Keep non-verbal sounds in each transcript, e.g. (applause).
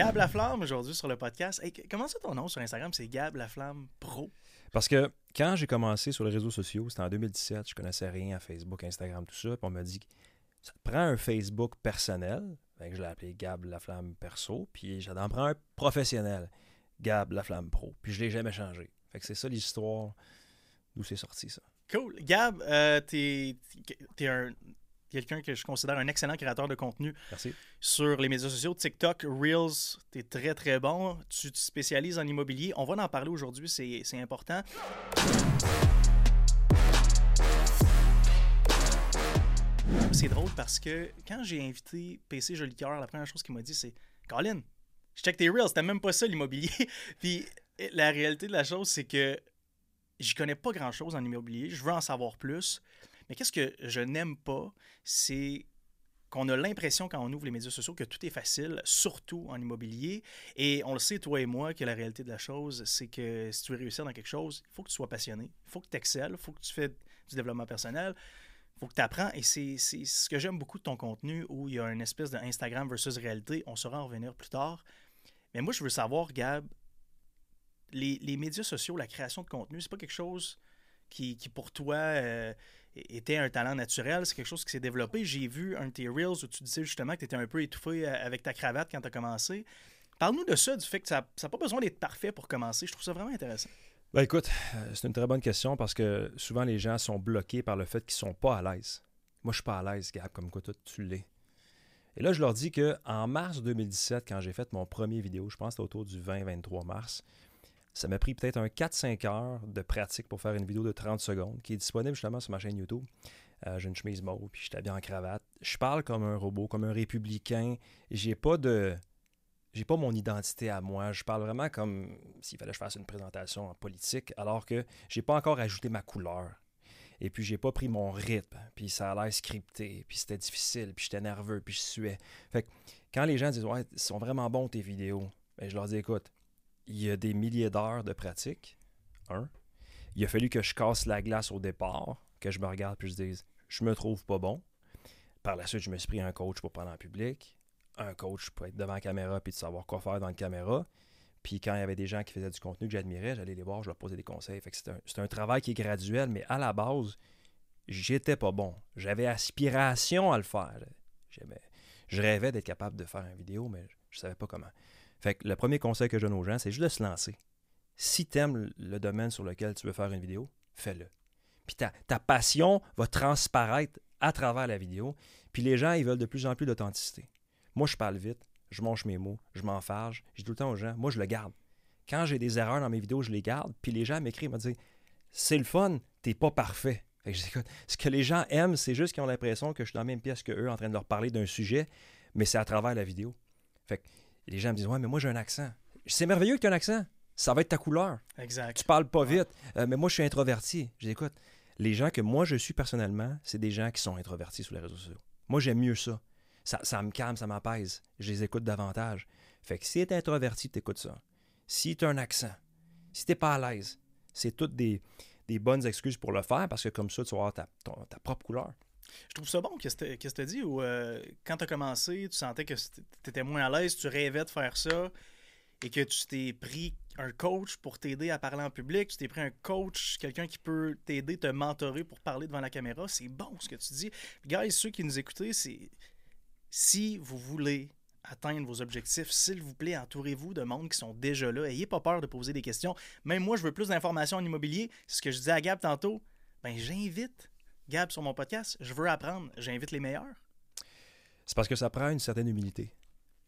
Gab Laflamme aujourd'hui sur le podcast. Hey, comment ça ton nom sur Instagram? C'est Gab Laflamme Pro? Parce que quand j'ai commencé sur les réseaux sociaux, c'était en 2017, je connaissais rien à Facebook, Instagram, tout ça. Puis on m'a dit, ça te prend un Facebook personnel? Fait que je l'ai appelé Gab Laflamme Perso. Puis j'en prends un professionnel, Gab Laflamme Pro. Puis je l'ai jamais changé. Fait que c'est ça l'histoire d'où c'est sorti ça. Cool. Gab, euh, t'es es un quelqu'un que je considère un excellent créateur de contenu Merci. sur les médias sociaux. TikTok, Reels, tu es très très bon. Tu te spécialises en immobilier. On va en parler aujourd'hui, c'est important. C'est drôle parce que quand j'ai invité PC Jolicoeur, la première chose qu'il m'a dit, c'est Colin, je check tes Reels, c'était même pas ça l'immobilier. (laughs) Puis la réalité de la chose, c'est que j'y connais pas grand chose en immobilier. Je veux en savoir plus. Mais qu'est-ce que je n'aime pas, c'est qu'on a l'impression quand on ouvre les médias sociaux que tout est facile, surtout en immobilier. Et on le sait, toi et moi, que la réalité de la chose, c'est que si tu veux réussir dans quelque chose, il faut que tu sois passionné, il faut que tu excelles, il faut que tu fais du développement personnel, il faut que tu apprends. Et c'est ce que j'aime beaucoup de ton contenu, où il y a une espèce d'Instagram versus réalité. On saura en revenir plus tard. Mais moi, je veux savoir, Gab, les, les médias sociaux, la création de contenu, c'est pas quelque chose qui, qui pour toi... Euh, était un talent naturel, c'est quelque chose qui s'est développé. J'ai vu un de tes Reels où tu disais justement que tu étais un peu étouffé euh, avec ta cravate quand tu as commencé. Parle-nous de ça, du fait que ça n'a pas besoin d'être parfait pour commencer. Je trouve ça vraiment intéressant. Ben écoute, euh, c'est une très bonne question parce que souvent les gens sont bloqués par le fait qu'ils sont pas à l'aise. Moi, je suis pas à l'aise, Gab, comme quoi toi, tu l'es. Et là, je leur dis que en mars 2017, quand j'ai fait mon premier vidéo, je pense que c'était autour du 20-23 mars, ça m'a pris peut-être un 4-5 heures de pratique pour faire une vidéo de 30 secondes qui est disponible justement sur ma chaîne YouTube. Euh, j'ai une chemise mauve, puis je bien en cravate. Je parle comme un robot, comme un républicain. J'ai pas de. J'ai pas mon identité à moi. Je parle vraiment comme s'il fallait que je fasse une présentation en politique, alors que j'ai pas encore ajouté ma couleur. Et puis j'ai pas pris mon rythme, puis ça a l'air scripté, puis c'était difficile, puis j'étais nerveux, puis je suais. Fait que quand les gens disent Ouais, sont vraiment bons tes vidéos, ben, je leur dis écoute, il y a des milliers d'heures de pratique. Un. Il a fallu que je casse la glace au départ, que je me regarde puis je dise je me trouve pas bon. Par la suite, je me suis pris un coach pour parler en public, un coach pour être devant la caméra puis de savoir quoi faire dans la caméra. Puis quand il y avait des gens qui faisaient du contenu que j'admirais, j'allais les voir, je leur posais des conseils. C'est un, travail qui est graduel, mais à la base, j'étais pas bon. J'avais aspiration à le faire. Je rêvais d'être capable de faire une vidéo, mais je savais pas comment. Fait le premier conseil que je donne aux gens, c'est juste de se lancer. Si tu aimes le domaine sur lequel tu veux faire une vidéo, fais-le. Puis ta, passion va transparaître à travers la vidéo. Puis les gens, ils veulent de plus en plus d'authenticité. Moi, je parle vite, je mange mes mots, je m'enfarge. Je dis tout le temps aux gens, moi, je le garde. Quand j'ai des erreurs dans mes vidéos, je les garde. Puis les gens m'écrivent, me disent, c'est le fun, t'es pas parfait. Fait que je dis, ce que les gens aiment, c'est juste qu'ils ont l'impression que je suis dans la même pièce qu'eux en train de leur parler d'un sujet, mais c'est à travers la vidéo. Fait que les gens me disent Ouais, mais moi j'ai un accent. C'est merveilleux que tu aies un accent. Ça va être ta couleur. Exact. Tu parles pas vite. Euh, mais moi, je suis introverti. Je dis Écoute, les gens que moi je suis personnellement, c'est des gens qui sont introvertis sur les réseaux sociaux. Moi, j'aime mieux ça. ça. me calme, ça m'apaise. Je les écoute davantage. Fait que si tu es introverti, tu écoutes ça. Si tu as un accent, si tu pas à l'aise, c'est toutes des, bonnes excuses pour le faire parce que comme ça, tu vas avoir ta propre couleur. Je trouve ça bon. Qu'est-ce que tu as dit? Ou, euh, quand tu as commencé, tu sentais que tu étais moins à l'aise, tu rêvais de faire ça et que tu t'es pris un coach pour t'aider à parler en public, tu t'es pris un coach, quelqu'un qui peut t'aider, te mentorer pour parler devant la caméra. C'est bon ce que tu dis. Guys, ceux qui nous écoutez, c'est si vous voulez atteindre vos objectifs, s'il vous plaît, entourez-vous de monde qui sont déjà là. Ayez pas peur de poser des questions. Même moi, je veux plus d'informations en immobilier. C'est ce que je disais à Gab tantôt. Ben, j'invite Gab, sur mon podcast, je veux apprendre, j'invite les meilleurs. C'est parce que ça prend une certaine humilité.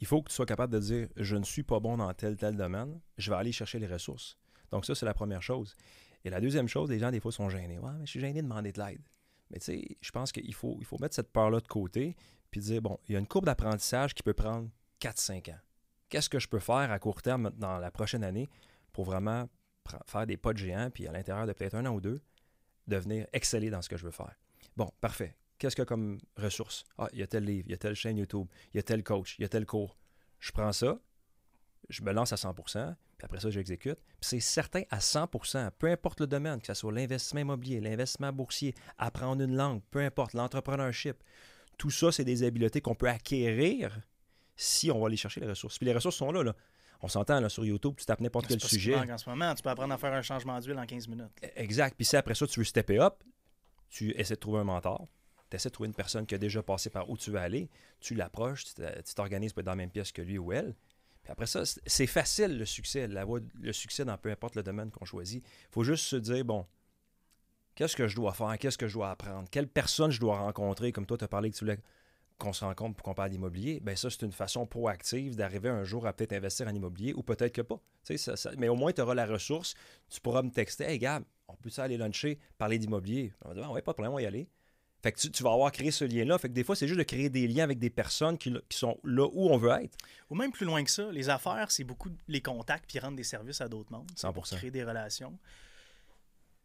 Il faut que tu sois capable de dire je ne suis pas bon dans tel tel domaine, je vais aller chercher les ressources. Donc ça c'est la première chose. Et la deuxième chose, les gens des fois sont gênés. Mais je suis gêné de demander de l'aide. Mais tu sais, je pense qu'il faut, il faut mettre cette peur-là de côté puis dire bon, il y a une courbe d'apprentissage qui peut prendre 4-5 ans. Qu'est-ce que je peux faire à court terme dans la prochaine année pour vraiment faire des pas de géant, puis à l'intérieur de peut-être un an ou deux, de venir exceller dans ce que je veux faire. Bon, parfait. Qu'est-ce a comme ressources? Ah, il y a tel livre, il y a telle chaîne YouTube, il y a tel coach, il y a tel cours. Je prends ça, je me lance à 100% puis après ça, j'exécute. Puis c'est certain à 100% peu importe le domaine, que ce soit l'investissement immobilier, l'investissement boursier, apprendre une langue, peu importe, l'entrepreneurship. Tout ça, c'est des habiletés qu'on peut acquérir si on va aller chercher les ressources. Puis les ressources sont là. là. On s'entend là, sur YouTube, tu tapes n'importe quel sujet. En ce moment, tu peux apprendre à faire un changement d'huile en 15 minutes. Exact. Puis si après ça, tu veux stepper up, tu essaies de trouver un mentor. Tu essaies de trouver une personne qui a déjà passé par où tu veux aller. Tu l'approches, tu t'organises pour être dans la même pièce que lui ou elle. Puis après ça, c'est- c'est facile le succès, la voie- le succès dans peu importe le domaine qu'on choisit. Il faut juste se dire, bon, qu'est-ce que je dois faire? Qu'est-ce que je dois apprendre? Quelle personne je dois rencontrer? Comme toi, tu as parlé que tu voulais qu'on se rencontre pour qu'on parle d'immobilier. Bien, ça, c'est une façon proactive d'arriver un jour à peut-être investir en immobilier ou peut-être que pas. Ça- ça- mais au moins, tu auras la ressource. Tu pourras me texter, hey, Gab, on peut aller luncher, parler d'immobilier? On va dire, ah, ouais, pas de problème, on va y aller. Fait que tu, tu vas avoir créé ce lien-là. Fait que des fois, c'est juste de créer des liens avec des personnes qui, qui sont là où on veut être. Ou même plus loin que ça, les affaires, c'est beaucoup les contacts puis rendre des services à d'autres mondes. C'est Pour 100%. créer des relations.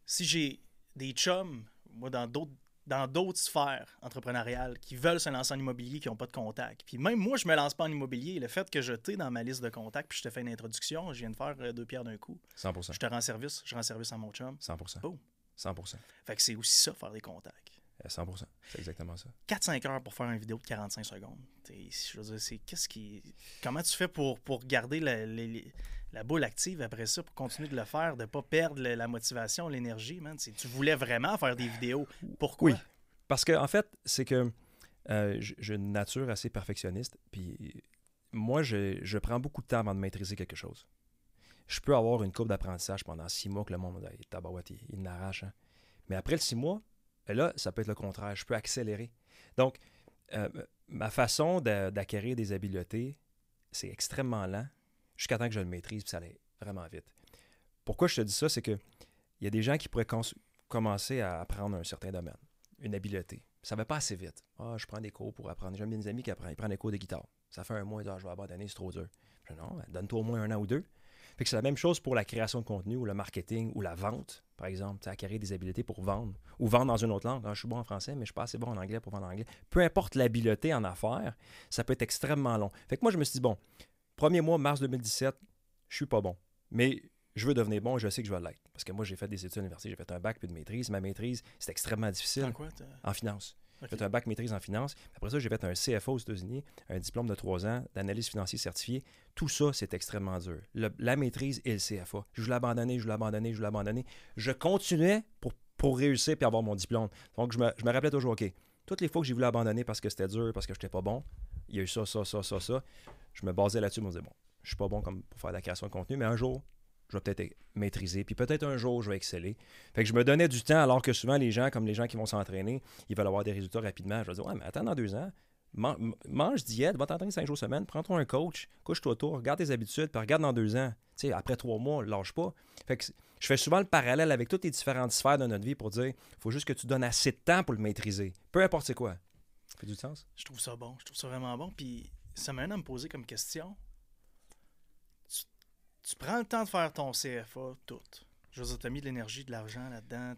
Si j'ai des chums, moi, dans d'autres dans d'autres sphères entrepreneuriales qui veulent se lancer en immobilier, qui n'ont pas de contact. Puis même moi, je me lance pas en immobilier. Le fait que je t'ai dans ma liste de contacts, puis je te fais une introduction, je viens de faire euh, deux pierres d'un coup. 100% Je te rends service, je rends service à mon chum. 100% Boom. 100% Fait que c'est aussi ça, faire des contacts. Euh, 100 C'est exactement ça. 4-5 heures pour faire une vidéo de 45 secondes. Je veux dire, c'est qu'est-ce qui. Comment tu fais pour, pour garder la, les- les- la boule active après ça, pour continuer de le faire, de ne pas perdre la motivation, l'énergie, man? T'sais, Tu voulais vraiment faire des vidéos. Pourquoi? Oui. Parce que, en fait, c'est que euh, j'ai une nature assez perfectionniste. Puis moi, je, prends beaucoup de temps avant de maîtriser quelque chose. Je peux avoir une courbe d'apprentissage pendant six mois que le monde, il tabarouette, il, il n'arrache. hein. Mais après le six mois, là, ça peut être le contraire. Je peux accélérer. Donc, euh, ma façon d'a- d'acquérir des habiletés, c'est extrêmement lent jusqu'à temps que je le maîtrise, puis ça allait vraiment vite. Pourquoi je te dis ça, c'est que il y a des gens qui pourraient commencer à apprendre un certain domaine, une habileté. Ça va pas assez vite. Ah, je prends des cours pour apprendre. J'ai des amis qui apprennent, ils prennent des cours de guitare. Ça fait un mois, Ah, je vais abandonner, c'est trop dur. Je dis, non, ben, donne-toi au moins un an ou deux. Fait que c'est la même chose pour la création de contenu ou le marketing ou la vente, par exemple. Tu acquérir des habiletés pour vendre ou vendre dans une autre langue. Ah, je suis bon en français, mais je suis pas assez bon en anglais pour vendre en anglais. Peu importe l'habileté en affaires, ça peut être extrêmement long. Fait que moi, je me suis dit, bon, premier mois, mars 2017, je suis pas bon. Mais je veux devenir bon et je sais que je vais l'être. Parce que moi, j'ai fait des études à l'université, j'ai fait un bac puis de maîtrise. Ma maîtrise, c'est extrêmement difficile Dans quoi? en finance. J'ai fait un bac maîtrise en finance. Après ça, j'ai fait un CFA aux États-Unis, un diplôme de trois ans d'analyse financière certifiée. Tout ça, c'est extrêmement dur. Le- la maîtrise et le CFA. Je voulais abandonner, je voulais abandonner, je voulais abandonner. Je continuais pour, pour réussir puis avoir mon diplôme. Donc, je me, je me rappelais toujours, OK, toutes les fois que j'ai voulu abandonner parce que c'était dur, parce que je n'étais pas bon, il y a eu ça, ça, ça, ça, ça. Je me basais là-dessus, je me disais, bon, je suis pas bon comme pour faire de la création de contenu, mais un jour, je vais peut-être maîtriser, puis peut-être un jour, je vais exceller. Fait que je me donnais du temps, alors que souvent, les gens, comme les gens qui vont s'entraîner, ils veulent avoir des résultats rapidement. Je vais dire, ouais, mais attends dans deux ans, man- mange diète, va t'entraîner cinq jours semaine, prends-toi un coach, couche-toi autour, regarde tes habitudes, puis regarde dans deux ans. Tu sais, après trois mois, lâche pas. Fait que je fais souvent le parallèle avec toutes les différentes sphères de notre vie pour dire, faut juste que tu donnes assez de temps pour le maîtriser. Peu importe c'est quoi. Ça fait du sens? Je trouve ça bon. Je trouve ça vraiment bon. Puis ça m'amène à me poser comme question. Tu, tu prends le temps de faire ton CFA, tout. Je veux dire, tu as mis de l'énergie, de l'argent là-dedans,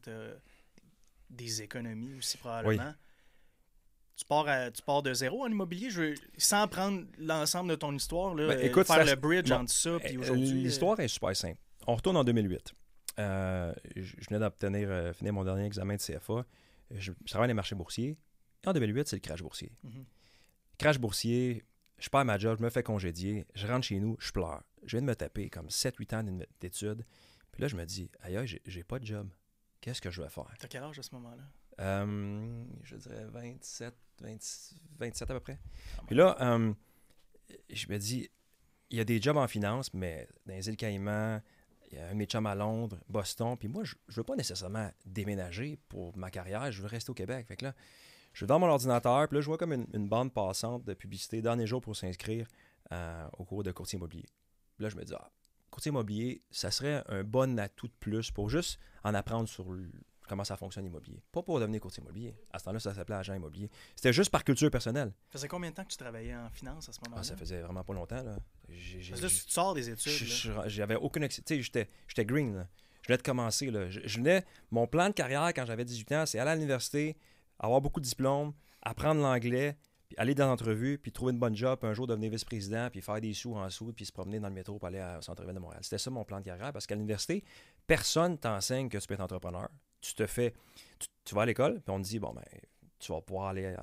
des économies aussi probablement. Tu pars, à- tu pars de zéro en immobilier, je veux- sans prendre l'ensemble de ton histoire, là, Ben, euh, écoute, faire ça- le bridge bon, entre ça, puis Euh, aujourd'hui. euh, L'histoire est super simple. On retourne en 2008. Euh, je je venais d'obtenir, euh, finir mon dernier examen de CFA. Je, je travaille dans les marchés boursiers. En 2008, c'est le crash boursier. Mhm. Crash boursier, je perds ma job, je me fais congédier, je rentre chez nous, je pleure. Je viens de me taper comme 7-8 ans d'é- d'études. Puis là, je me dis, aïe, aïe, j'ai- j'ai pas de job. Qu'est-ce que je vais faire? T'as quel âge à ce moment-là? Euh, je dirais 27, 20 27 à peu près. Ah, Puis là, euh, je me dis, il y a des jobs en finance, mais dans les îles Caïmans, il y a un de mes chums à Londres, Boston. Puis moi, je ne veux pas nécessairement déménager pour ma carrière, je veux rester au Québec. Fait que là, je suis dans mon ordinateur, puis là, je vois comme une, une bande passante de publicité, dernier jour pour s'inscrire euh, au cours de courtier immobilier. Puis là, je me dis, ah, courtier immobilier, ça serait un bon atout de plus pour juste en apprendre sur le- comment ça fonctionne l'immobilier. Pas pour devenir courtier immobilier. À ce temps-là, ça s'appelait agent immobilier. C'était juste par culture personnelle. Ça faisait combien de temps que tu travaillais en finance à ce moment-là? Ah, ça faisait vraiment pas longtemps. Là. J'ai- j'ai- Parce que là, tu sors des études. J'avais aucune... Tu sais, j'étais j'étais green. là. Je venais de commencer. Là. Je, je venais... Mon plan de carrière quand j'avais 18 ans, c'est aller à l'université, avoir beaucoup de diplômes, apprendre l'anglais, puis aller dans l'entrevue, puis trouver une bonne job, puis un jour devenir vice-président, puis faire des sous en sous, puis se promener dans le métro pour aller au centre-ville de Montréal. C'était ça mon plan de carrière, parce qu'à l'université, personne t'enseigne que tu peux être entrepreneur. Tu te fais... Tu, vas à l'école, puis on te dit, bon, ben, tu vas pouvoir aller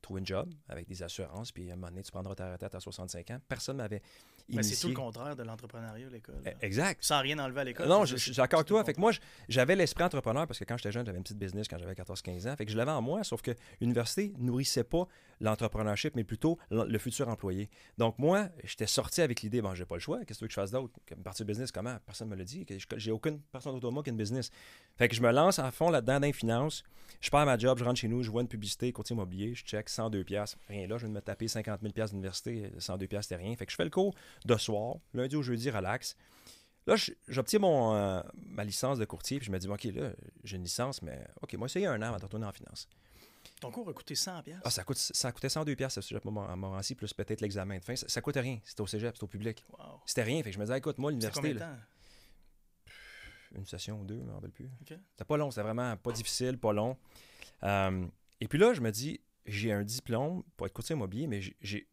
trouver un job avec des assurances, puis à un moment donné, tu prendras ta retraite à 65 ans. Personne m'avait mais c'est tout le contraire de l'entrepreneuriat, l'école. E, exact. Sans rien enlever à l'école. Non, je, suis d'accord avec toi. Fait que moi, j'avais l'esprit entrepreneur parce que quand j'étais jeune, j'avais une petite business quand j'avais 14-15 ans. Fait que je l'avais en moi, sauf que l'université nourrissait pas l'entrepreneurship, mais plutôt le futur employé. Donc moi, j'étais sorti avec l'idée, bon, j'ai pas le choix, qu'est-ce que tu veux que je fasse d'autre? Partir business, comment? Personne me l'a dit. J'ai aucune personne autour de moi qui a une business. Fait que je me lance à fond là-dedans dans les finances. Je perds ma job, je rentre chez nous, je vois une publicité, courtier immobilier, je check 102 pièces Rien là, je viens de me taper 50 000 d'université, 102 pièces c'était rien. Fait que je fais le cours de soir, lundi au jeudi, relax. Là, j'obtiens mon euh, ma licence de courtier, puis je me dis, OK, là, j'ai une licence, mais OK, moi, essayé un an avant de retourner en finance. Ton cours a coûté 100 Ah, ça, coûte, ça coûtait 102 pièces à Montmorency, plus peut-être l'examen de fin. Ça, ça coûtait rien. C'était au cégep, c'était au public. C'était rien. Fait que je me disais, écoute, moi, l'université. Une session ou deux, je ne me rappelle plus. C'était pas long, c'était vraiment pas difficile, pas long. Euh, et puis là, je me dis, j'ai un diplôme pour être courtier immobilier, mais j'ai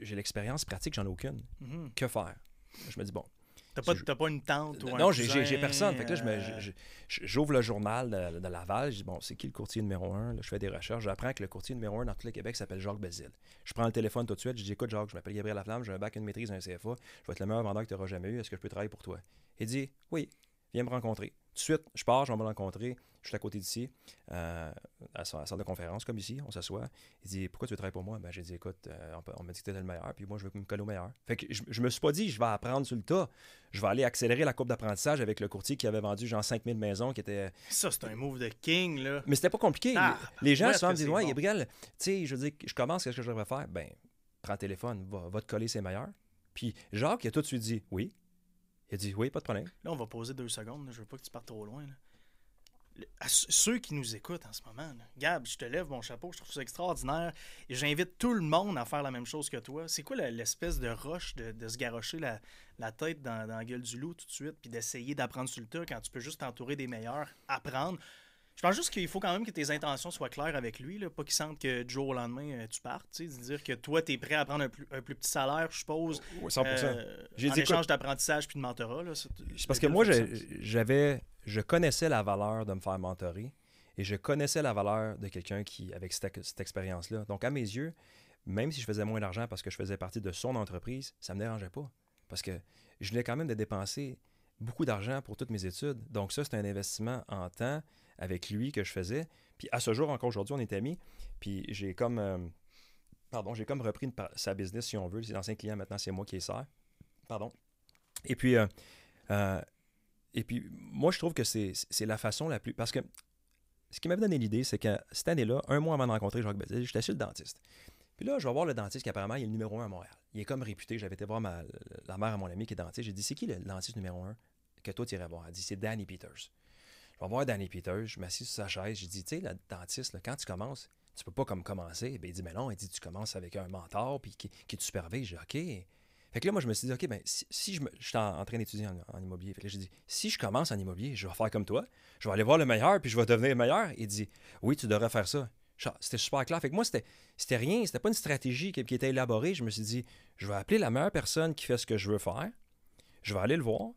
j'ai l'expérience pratique, j'en ai aucune. Mhm. Que faire? Je me dis, bon. T'as pas, pas une tente ou un Non, j'ai personne. Fait que là, euh, j'ouvre le journal de, Laval. Je dis, bon, c'est qui le courtier numéro un? je fais des recherches. J'apprends que le courtier numéro un dans tout le Québec s'appelle Jacques Bézil. Je prends le téléphone tout de suite. Je dis, écoute, Jacques, je m'appelle Gabriel Laflamme, j'ai un bac, une maîtrise, un CFA. Je vais être le meilleur vendeur que tu auras jamais eu. Est-ce que je peux travailler pour toi? Il dit, oui, viens me rencontrer. Tout de suite, je pars, je vais me rencontrer. Je suis à côté d'ici, euh, à, la salle de conférence, comme ici, on s'assoit. Il dit Pourquoi tu veux travailler pour moi? Ben, J'ai dit Écoute, euh, on, m'a dit que tu étais le meilleur, puis moi, je veux me coller au meilleur. Fait que je, je, me suis pas dit Je vais apprendre sur le tas. Je vais aller accélérer la courbe d'apprentissage avec le courtier qui avait vendu genre 5000 maisons, qui était. Ça, c'est un move de king, là. Mais c'était pas compliqué. Ah, les gens souvent me disent Ouais, Gabriel, tu sais, je dis je commence, qu'est-ce que je devrais faire? Ben, prends le téléphone, va, va te coller, c'est meilleur. Puis Jacques, il a tout de suite dit Oui. Il a dit Oui, pas de problème. Là, on va poser deux secondes. Je veux pas que tu partes trop loin. À ceux qui nous écoutent en ce moment, Gab, je te lève mon chapeau, je trouve ça extraordinaire. Et j'invite tout le monde à faire la même chose que toi. C'est quoi l'espèce de roche de, se garrocher la, tête dans, la gueule du loup tout de suite, puis d'essayer d'apprendre sur le tas quand tu peux juste t'entourer des meilleurs, apprendre? Je pense juste qu'il faut quand même que tes intentions soient claires avec lui, là, pas qu'il sente que du jour au lendemain, euh, tu partes. dire que toi, tu es prêt à prendre un plus, petit salaire, je suppose. 100%. Euh, en échange d'apprentissage puis de mentorat. C'est parce que moi, j'avais je connaissais la valeur de me faire mentorer et je connaissais la valeur de quelqu'un qui, avec cette, expérience-là. Donc, à mes yeux, même si je faisais moins d'argent parce que je faisais partie de son entreprise, ça ne me dérangeait pas. Parce que je venais quand même de dépenser beaucoup d'argent pour toutes mes études. Donc, ça, c'est un investissement en temps avec lui que je faisais. Puis, à ce jour, encore aujourd'hui, on est amis. Puis, j'ai comme. Euh, pardon, j'ai comme repris sa business, si on veut. C'est anciens clients, maintenant, c'est moi qui les sert. Pardon. Et puis, euh, euh, et puis, moi, je trouve que c'est la façon la plus. Parce que ce qui m'avait donné l'idée, c'est que cette année-là, un mois avant de rencontrer Jacques Bézil, j'étais chez le dentiste. Puis là, je vais voir le dentiste qui apparemment est le numéro un à Montréal. Il est comme réputé. J'avais été voir ma, la mère à mon ami qui est dentiste. J'ai dit C'est qui le dentiste numéro un que toi tu irais voir Elle dit C'est Danny Peters. Je vais voir Danny Peters. Je m'assieds sur sa chaise. J'ai dit Tu sais, le dentiste, quand tu commences, tu peux pas comme commencer. Ben, il dit Mais non, il dit Tu commences avec un mentor puis qui, te supervise. J'ai dit OK. Fait que là, moi, je me suis dit, OK, ben, si, je, me, je suis en, train d'étudier en, immobilier, fait que j'ai dit, si je commence en immobilier, je vais faire comme toi, je vais aller voir le meilleur, puis je vais devenir meilleur. Il dit, oui, tu devrais faire ça. C'était super clair. Fait que moi, c'était rien, c'était pas une stratégie qui, était élaborée. Je me suis dit, je vais appeler la meilleure personne qui fait ce que je veux faire, je vais aller le voir.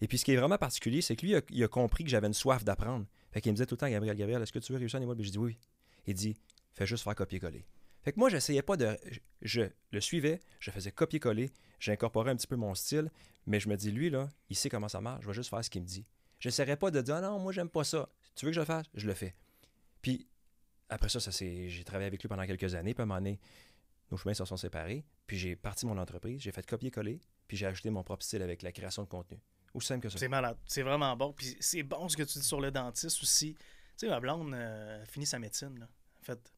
Et puis, ce qui est vraiment particulier, c'est que lui, il a, compris que j'avais une soif d'apprendre. Fait qu'il me disait tout le temps, Gabriel, Gabriel, est-ce que tu veux réussir en immobilier? Je dis oui. Il dit, fais juste faire copier-coller. Fait que moi, j'essayais pas de. Je, le suivais, je faisais copier-coller, j'incorporais un petit peu mon style, mais je me dis, lui, là, il sait comment ça marche, je vais juste faire ce qu'il me dit. Je n'essaierai pas de dire, ah non, moi, j'aime pas ça. Tu veux que je le fasse? Je le fais. Puis, après ça, ça j'ai travaillé avec lui pendant quelques années, puis à un moment donné, nos chemins se sont séparés, puis j'ai parti mon entreprise, j'ai fait copier-coller, puis j'ai ajouté mon propre style avec la création de contenu. Aussi simple que ça. C'est malade. C'est vraiment bon. Puis c'est bon ce que tu dis sur le dentiste aussi. Tu sais, ma blonde euh, finit sa médecine. Là. En fait,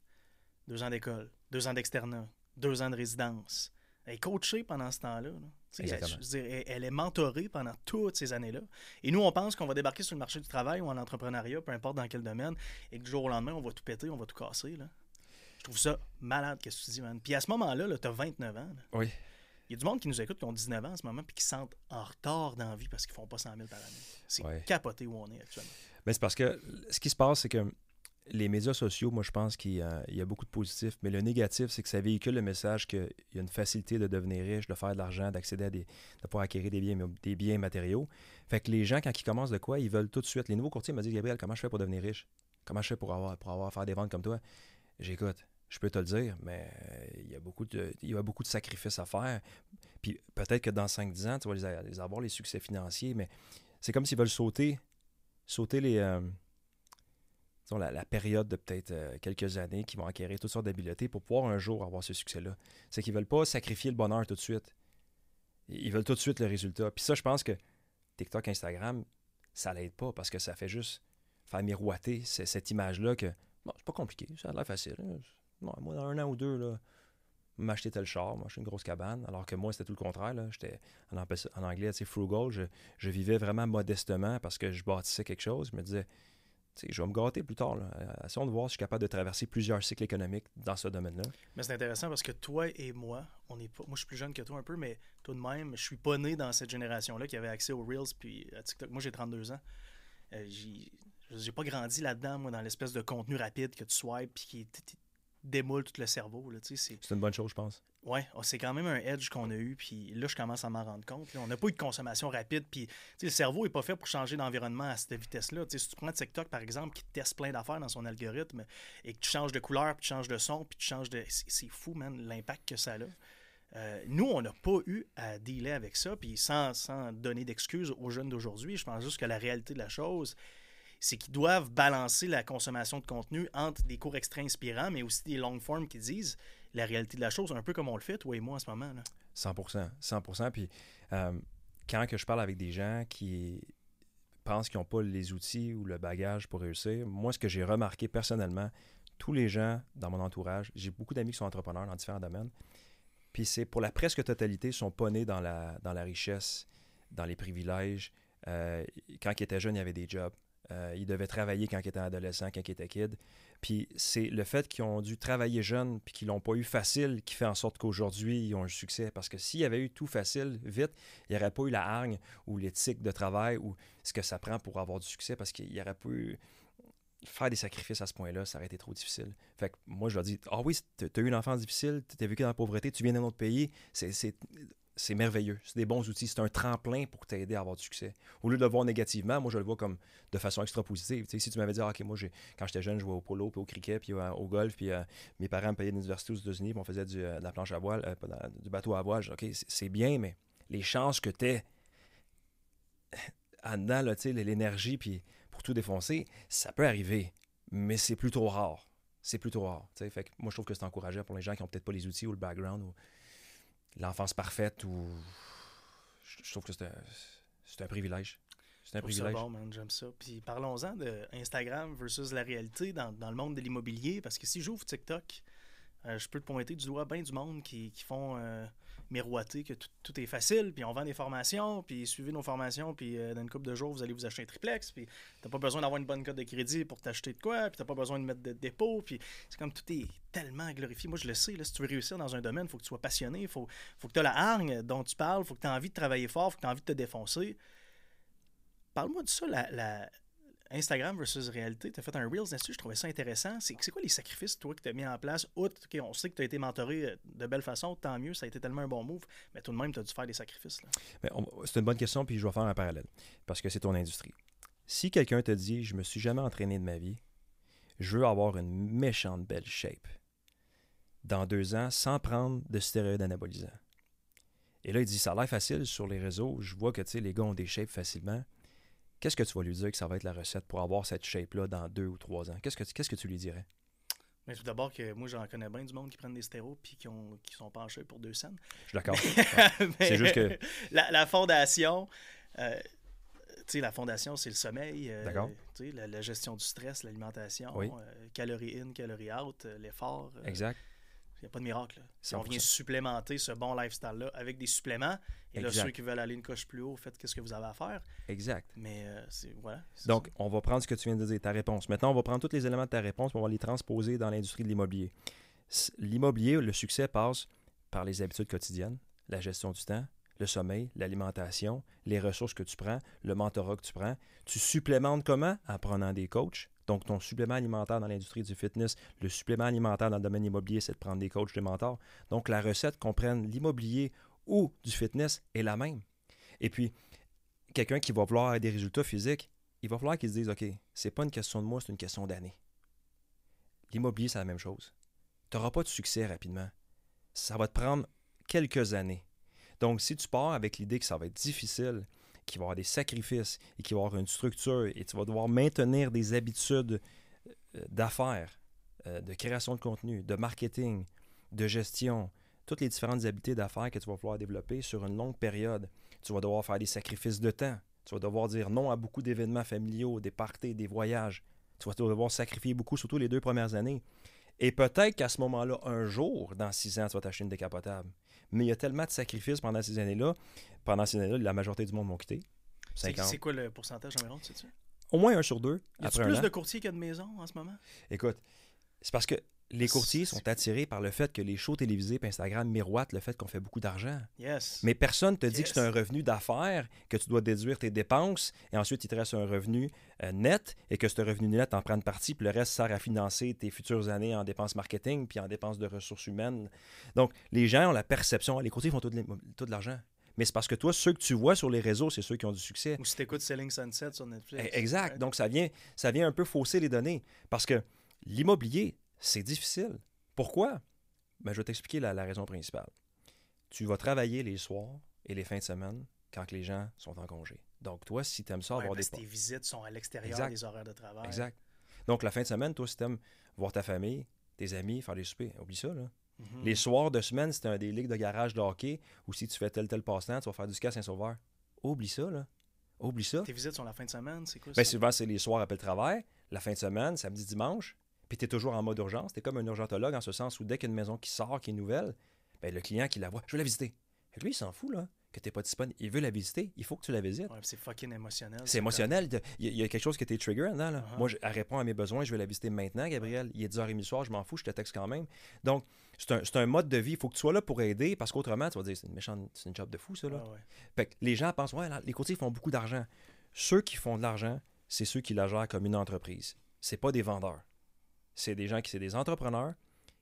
deux ans d'école, deux ans d'externat, deux ans de résidence. Elle est coachée pendant ce temps-là. Elle, est mentorée pendant toutes ces années-là. Et nous, on pense qu'on va débarquer sur le marché du travail ou en entrepreneuriat, peu importe dans quel domaine, et que du jour au lendemain, on va tout péter, on va tout casser. Là. Je trouve ça malade, qu'est-ce que tu dis, man? Puis à ce moment-là, -là, tu as 29 ans. Oui. Il y a du monde qui nous écoute qui ont 19 ans en ce moment puis qui sentent en retard dans la vie parce qu'ils font pas 100 000 par année. C'est capoté où on est actuellement. Mais c'est parce que ce qui se passe, c'est que les médias sociaux, moi, je pense qu'il y, a beaucoup de positifs, mais le négatif, c'est que ça véhicule le message qu'il y a une facilité de devenir riche, de faire de l'argent, d'accéder à des. de pouvoir acquérir des biens, des biens matériaux. Fait que les gens, quand ils commencent de quoi, ils veulent tout de suite. Les nouveaux courtiers m'ont dit Gabriel, comment je fais pour devenir riche? Comment je fais pour avoir, pour avoir faire des ventes comme toi? J'écoute, je peux te le dire, mais euh, il y a beaucoup de, il y a beaucoup de sacrifices à faire. Puis peut-être que dans 5-10 ans, tu vas les, avoir, les succès financiers, mais c'est comme s'ils veulent sauter, sauter les, euh, la, période de peut-être euh, quelques années qui vont acquérir toutes sortes d'habiletés pour pouvoir un jour avoir ce succès-là. C'est qu'ils ne veulent pas sacrifier le bonheur tout de suite. Ils veulent tout de suite le résultat. Puis ça, je pense que TikTok, Instagram, ça l'aide pas parce que ça fait juste faire miroiter cette image-là que bon, c'est pas compliqué, ça a l'air facile. Hein. Moi, dans un an ou deux, là, m'acheter tel char, moi, une grosse cabane. Alors que moi, c'était tout le contraire. J'étais en, anglais, c'est frugal. Je, je, vivais vraiment modestement parce que je bâtissais quelque chose. Je me disais, je vais me gâter plus tard. Là. Essayons de voir si je suis capable de traverser plusieurs cycles économiques dans ce domaine-là. Mais c'est intéressant parce que toi et moi, on est pas. Moi, je suis plus jeune que toi un peu, mais tout de même, je suis pas né dans cette génération-là qui avait accès aux Reels puis à TikTok. Moi, j'ai 32 ans. Euh, j'ai pas grandi là-dedans, moi, dans l'espèce de contenu rapide que tu swipes puis qui démoule tout le cerveau. C'est une bonne chose, je pense. Oui, oh, c'est quand même un edge qu'on a eu, puis là, je commence à m'en rendre compte. On n'a pas eu de consommation rapide, puis le cerveau n'est pas fait pour changer d'environnement à cette vitesse-là. Si tu prends TikTok, par exemple, qui teste plein d'affaires dans son algorithme, et que tu changes de couleur, puis tu changes de son, puis tu changes de... C'est fou, man, l'impact que ça a. Euh, nous, on n'a pas eu à dealer avec ça, puis sans, sans donner d'excuses aux jeunes d'aujourd'hui, je pense juste que la réalité de la chose, c'est qu'ils doivent balancer la consommation de contenu entre des cours extra inspirants, mais aussi des long forms qui disent la réalité de la chose, un peu comme on le fait, toi et moi, en ce moment. Là. 100% 100% Puis euh, quand que je parle avec des gens qui pensent qu'ils n'ont pas les outils ou le bagage pour réussir, moi, ce que j'ai remarqué personnellement, tous les gens dans mon entourage, j'ai beaucoup d'amis qui sont entrepreneurs dans différents domaines, puis c'est pour la presque totalité, sont pas nés dans la, dans la richesse, dans les privilèges. Euh, quand ils étaient jeunes, il y avait des jobs. Euh, ils devaient travailler quand ils étaient adolescents, quand ils étaient kids. Puis c'est le fait qu'ils ont dû travailler jeunes puis qu'ils l'ont pas eu facile qui fait en sorte qu'aujourd'hui, ils ont un succès. Parce que s'il y avait eu tout facile, vite, il n'y aurait pas eu la hargne ou l'éthique de travail ou ce que ça prend pour avoir du succès parce qu'il n'y aurait pas eu faire des sacrifices à ce point-là, ça aurait été trop difficile. Fait que moi, je leur dis Ah oui, tu as eu une enfance difficile, tu as vécu dans la pauvreté, tu viens d'un autre pays, c'est c'est merveilleux. C'est des bons outils. C'est un tremplin pour t'aider à avoir du succès. Au lieu de le voir négativement, moi, je le vois comme de façon extra positive. si tu m'avais dit, ah, OK, moi, quand j'étais jeune, je jouais au polo, puis au cricket, puis euh, au golf, puis euh, mes parents me payaient l'université aux États-Unis, puis on faisait du, euh, de la planche à voile, du bateau à voile. OK, c'est bien, mais les chances que tu es (laughs) en dedans, l'énergie, pour tout défoncer, ça peut arriver, mais c'est plutôt rare. C'est plutôt rare. Moi, je trouve que c'est encourageant pour les gens qui n'ont peut-être pas les outils ou le background. Ou l'enfance parfaite ou je trouve que c'est un, privilège. C'est un privilège. bon, j'aime ça. Puis parlons-en de Instagram versus la réalité dans, dans le monde de l'immobilier, parce que si j'ouvre TikTok, euh, je peux te pointer du doigt bien du monde qui, font euh, miroiter que tout, est facile, puis on vend des formations, puis suivez nos formations, puis euh, dans une couple de jours, vous allez vous acheter un triplex, puis t'as pas besoin d'avoir une bonne code de crédit pour t'acheter de quoi, puis t'as pas besoin de mettre de dépôt, puis c'est comme tout est tellement glorifié. Moi, je le sais, là, si tu veux réussir dans un domaine, il faut que tu sois passionné, il faut, faut que tu aies la hargne dont tu parles, il faut que tu aies envie de travailler fort, il faut que tu aies envie de te défoncer. Parle-moi de ça, la, Instagram versus réalité. Tu as fait un Reels là-dessus, je trouvais ça intéressant. C'est quoi les sacrifices, toi, que tu as mis en place? Outre, on sait que tu as été mentoré euh, de belle façon, tant mieux, ça a été tellement un bon move, mais tout de même, tu as dû faire des sacrifices. C'est une bonne question, puis je vais faire un parallèle, parce que c'est ton industrie. Si quelqu'un te dit, je me suis jamais entraîné de ma vie, je veux avoir une méchante belle shape dans deux ans sans prendre de stéroïdes anabolisants. Et là, il dit, ça a l'air facile sur les réseaux, je vois que les gars ont des shapes facilement qu'est-ce que tu vas lui dire que ça va être la recette pour avoir cette shape-là dans deux ou trois ans? Qu'est-ce que, qu'est-ce que tu lui dirais? Mais tout d'abord que moi j'en connais bien du monde qui prennent des stéros puis qui, ont, qui sont penchés pour deux scènes. Je suis d'accord. (laughs) c'est juste que. La, fondation, euh, tu sais, la fondation, c'est le sommeil. Euh, sais, la, gestion du stress, l'alimentation, oui. euh, calories in, calories out, euh, l'effort. exact. Il n'y a pas de miracle. Si on vient supplémenter ce bon lifestyle-là avec des suppléments, et là, ceux qui veulent aller une coche plus haut, faites qu'est-ce que vous avez à faire. Exact. Mais euh, c'est voilà. Donc, on va prendre ce que tu viens de dire, ta réponse. Maintenant, on va prendre tous les éléments de ta réponse et on va les transposer dans l'industrie de l'immobilier. L'immobilier, le succès passe par les habitudes quotidiennes, la gestion du temps, le sommeil, l'alimentation, les ressources que tu prends, le mentorat que tu prends. Tu supplémentes comment? En prenant des coachs, donc, ton supplément alimentaire dans l'industrie du fitness, le supplément alimentaire dans le domaine immobilier, c'est de prendre des coachs, des mentors. Donc, la recette, qu'on prenne l'immobilier ou du fitness, est la même. Et puis, quelqu'un qui va vouloir des résultats physiques, il va falloir qu'ils se disent OK, c'est pas une question de mois, c'est une question d'année. L'immobilier, c'est la même chose. Tu n'auras pas de succès rapidement. Ça va te prendre quelques années. Donc, si tu pars avec l'idée que ça va être difficile, qu'il va y avoir des sacrifices et qu'il va avoir une structure et tu vas devoir maintenir des habitudes euh, d'affaires, euh, de création de contenu, de marketing, de gestion, toutes les différentes habitudes d'affaires que tu vas pouvoir développer sur une longue période. Tu vas devoir faire des sacrifices de temps. Tu vas devoir dire non à beaucoup d'événements familiaux, des parties, des voyages. Tu vas devoir sacrifier beaucoup, surtout les deux premières années. Et peut-être qu'à ce moment-là, un jour, dans six ans, tu vas t'acheter une décapotable. Mais il y a tellement de sacrifices pendant ces années-là. Pendant ces années-là, la majorité du monde m'ont quitté. C'est quoi le pourcentage environ, tu sais Au moins un sur deux. Y a plus de courtiers qu'il y a de maisons en ce moment? Écoute, c'est parce que les courtiers sont attirés par le fait que les shows télévisés et Instagram miroitent le fait qu'on fait beaucoup d'argent. Yes. Mais personne ne te dit que c'est un revenu d'affaires, que tu dois déduire tes dépenses, et ensuite il te reste un revenu euh, net, et que ce revenu net en prend une partie, puis le reste sert à financer tes futures années en dépenses marketing, puis en dépenses de ressources humaines. Donc, les gens ont la perception, les courtiers font tout de l'argent. Mais c'est parce que toi, ceux que tu vois sur les réseaux, c'est ceux qui ont du succès. Ou si tu écoutes Selling Sunset sur Netflix. Eh, exact. Donc, ça vient, ça vient un peu fausser les données. Parce que l'immobilier, c'est difficile. Pourquoi? Ben, je vais t'expliquer la, raison principale. Tu vas travailler les soirs et les fins de semaine quand les gens sont en congé. Donc, toi, si tu aimes ça, avoir des. tes visites sont à l'extérieur des horaires de travail. Exact. Donc, la fin de semaine, toi, si tu aimes voir ta famille, tes amis, faire des soupers, oublie ça, là. Mhm. Les soirs de semaine, c'est un des ligues de garage de hockey ou si tu fais tel tel passe-temps, tu vas faire du ski à Saint-Sauveur. Oublie ça, là. Oublie ça. Tes visites sont la fin de semaine, c'est quoi ben, souvent, c'est les soirs après le travail. La fin de semaine, samedi, dimanche puis tu es toujours en mode urgence. Tu es comme un urgentologue en ce sens où dès qu'il y a une maison qui sort, qui est nouvelle, ben, le client qui la voit, je veux la visiter. Et lui, il s'en fout, là, que tu n'es pas disponible. Il veut la visiter, il faut que tu la visites. c'est fucking émotionnel. C'est émotionnel. Il y, a quelque chose qui était trigger là. Uh-huh. Moi, je, elle répond à mes besoins, je vais la visiter maintenant, Gabriel. Il est 10h30 le soir, je m'en fous, je te texte quand même. Donc, c'est un, mode de vie. Il faut que tu sois là pour aider parce qu'autrement, tu vas dire, c'est une méchante, c'est une job de fou, ça. Là. Fait que les gens pensent, ouais, les courtiers font beaucoup d'argent. Ceux qui font de l'argent, c'est ceux qui la gèrent comme une entreprise. C'est pas des vendeurs c'est des gens qui sont des entrepreneurs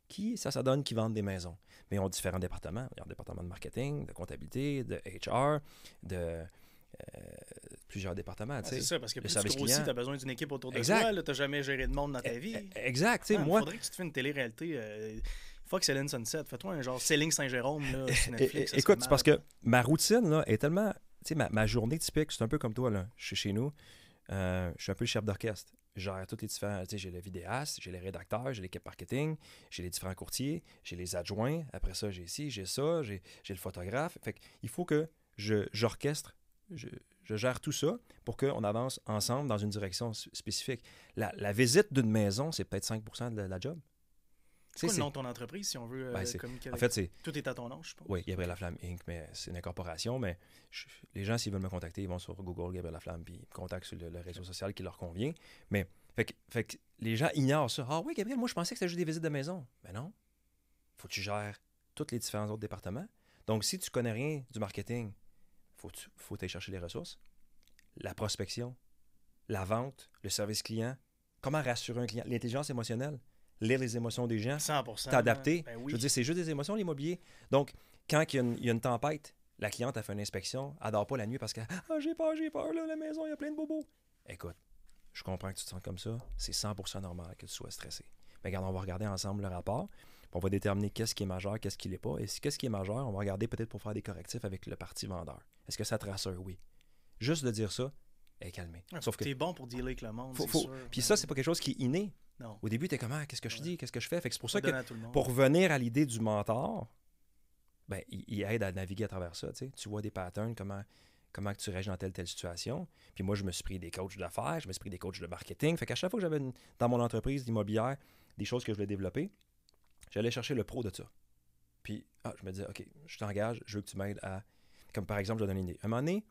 qui, ça, ça donne qui vendent des maisons. Mais ils ont différents départements. Il y a un département de marketing, de comptabilité, de HR, de euh, plusieurs départements. c'est ça, parce que plus tu grossis, tu as besoin d'une équipe autour de toi. Tu n'as jamais géré de monde dans ta e, vie. E, exact. Il moi... faudrait que tu te fasses une télé-réalité. Euh, fuck Céline Sunset. Fais-toi un genre Céline Saint-Jérôme sur Netflix. Écoute, c'est parce que ma routine là, est tellement... Tu sais, ma, ma, journée typique, c'est un peu comme toi. Là. Je suis chez nous. Euh, je suis un peu le chef d'orchestre je gère tous les différents. J'ai le vidéaste, j'ai les rédacteurs, j'ai l'équipe marketing, j'ai les différents courtiers, j'ai les adjoints. Après ça, j'ai ci, j'ai ça, j'ai le photographe. Fait il faut que j'orchestre, je, je, gère tout ça pour qu'on avance ensemble dans une direction spécifique. La, la visite d'une maison, c'est peut-être 5% de la job. C'est quoi le nom de ton entreprise si on veut euh, ben, communiquer En fait, c'est. Tout est à ton nom, je pense. Oui, Gabriel Laflamme Inc., mais c'est une incorporation. Mais les gens, s'ils veulent me contacter, ils vont sur Google Gabriel Laflamme puis ils me contactent sur le, réseau social qui leur convient. Mais fait que, fait que les gens ignorent ça. Ah oui, Gabriel, moi je pensais que c'était juste des visites de maison. Mais non. faut que tu gères tous les différents autres départements. Donc, si tu connais rien du marketing, faut faut aller chercher les ressources. La prospection, la vente, le service client, comment rassurer un client, l'intelligence émotionnelle lire les émotions des gens, t'adapter. Ben Je veux dire, c'est juste des émotions, l'immobilier. Donc, quand il y, a une, tempête, la cliente a fait une inspection, elle dort pas la nuit parce que ah, j'ai peur, j'ai peur, là, la maison, il y a plein de bobos. Écoute, je comprends que tu te sens comme ça. C'est 100% normal que tu sois stressé. Mais regarde, on va regarder ensemble le rapport. On va déterminer qu'est-ce qui est majeur, qu'est-ce qui l'est pas. Et si qu'est-ce qui est majeur, on va regarder peut-être pour faire des correctifs avec le parti vendeur. Est-ce que ça te rassure? Oui. Juste de dire ça, est calmé. Sauf que. bon pour dealer avec le monde. Sûr, Puis ça, c'est pas quelque chose qui est inné. Au début, tu es comme, ah, qu'est-ce que je dis, qu'est-ce que je fais? c'est pour ça que, pour revenir à l'idée du mentor, ben, il, aide à naviguer à travers ça. Tu vois des patterns, comment, comment tu réagis dans telle telle situation. Puis moi, je me suis pris des coachs d'affaires, je me suis pris des coachs de marketing. Fait qu'à chaque fois que j'avais dans mon entreprise d'immobilière des choses que je voulais développer, j'allais chercher le pro de ça. Puis, ah, je me disais, OK, je t'engage, je veux que tu m'aides à. Comme par exemple, je vais donner une idée. À un moment donné,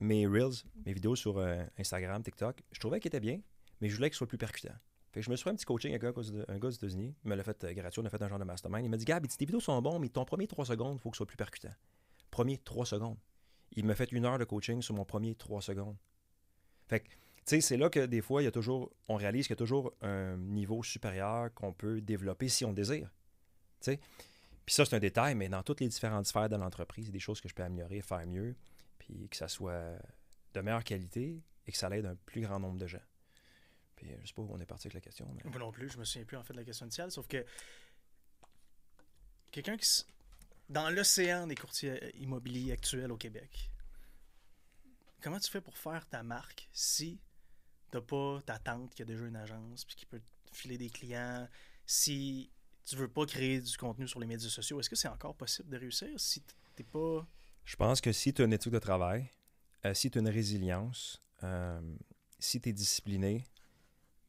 mes Reels, mes vidéos sur euh, Instagram, TikTok, je trouvais qu'ils étaient bien, mais je voulais qu'ils soient plus percutants. Fait que je me suis fait un petit coaching avec un gars, un gars aux États-Unis. Il me l'a fait euh, gratuit, on a fait un genre de mastermind. Il m'a dit Gab, tes vidéos sont bonnes, mais ton premier 3 secondes, il faut que ce soit plus percutant. Premier 3 secondes. Il m'a fait une heure de coaching sur mon premier 3 secondes. Fait que, tu sais, c'est là que des fois, il y a toujours, on réalise qu'il y a toujours un niveau supérieur qu'on peut développer si on le désire. Puis ça, c'est un détail, mais dans toutes les différentes sphères de l'entreprise, il y a des choses que je peux améliorer, faire mieux, puis que ça soit de meilleure qualité, et que ça l'aide un plus grand nombre de gens. Puis je sais pas où on est parti avec la question. Mais... Moi non plus, je me souviens plus en fait de la question initiale, sauf que quelqu'un qui. Dans l'océan des courtiers immobiliers actuels au Québec, comment tu fais pour faire ta marque si t'as pas ta tante qui a déjà une agence puis qui peut te filer des clients, si tu veux pas créer du contenu sur les médias sociaux, est-ce que c'est encore possible de réussir si t'es pas. Je pense que si tu as une éthique de travail, euh, si tu as une résilience, euh, si tu es discipliné,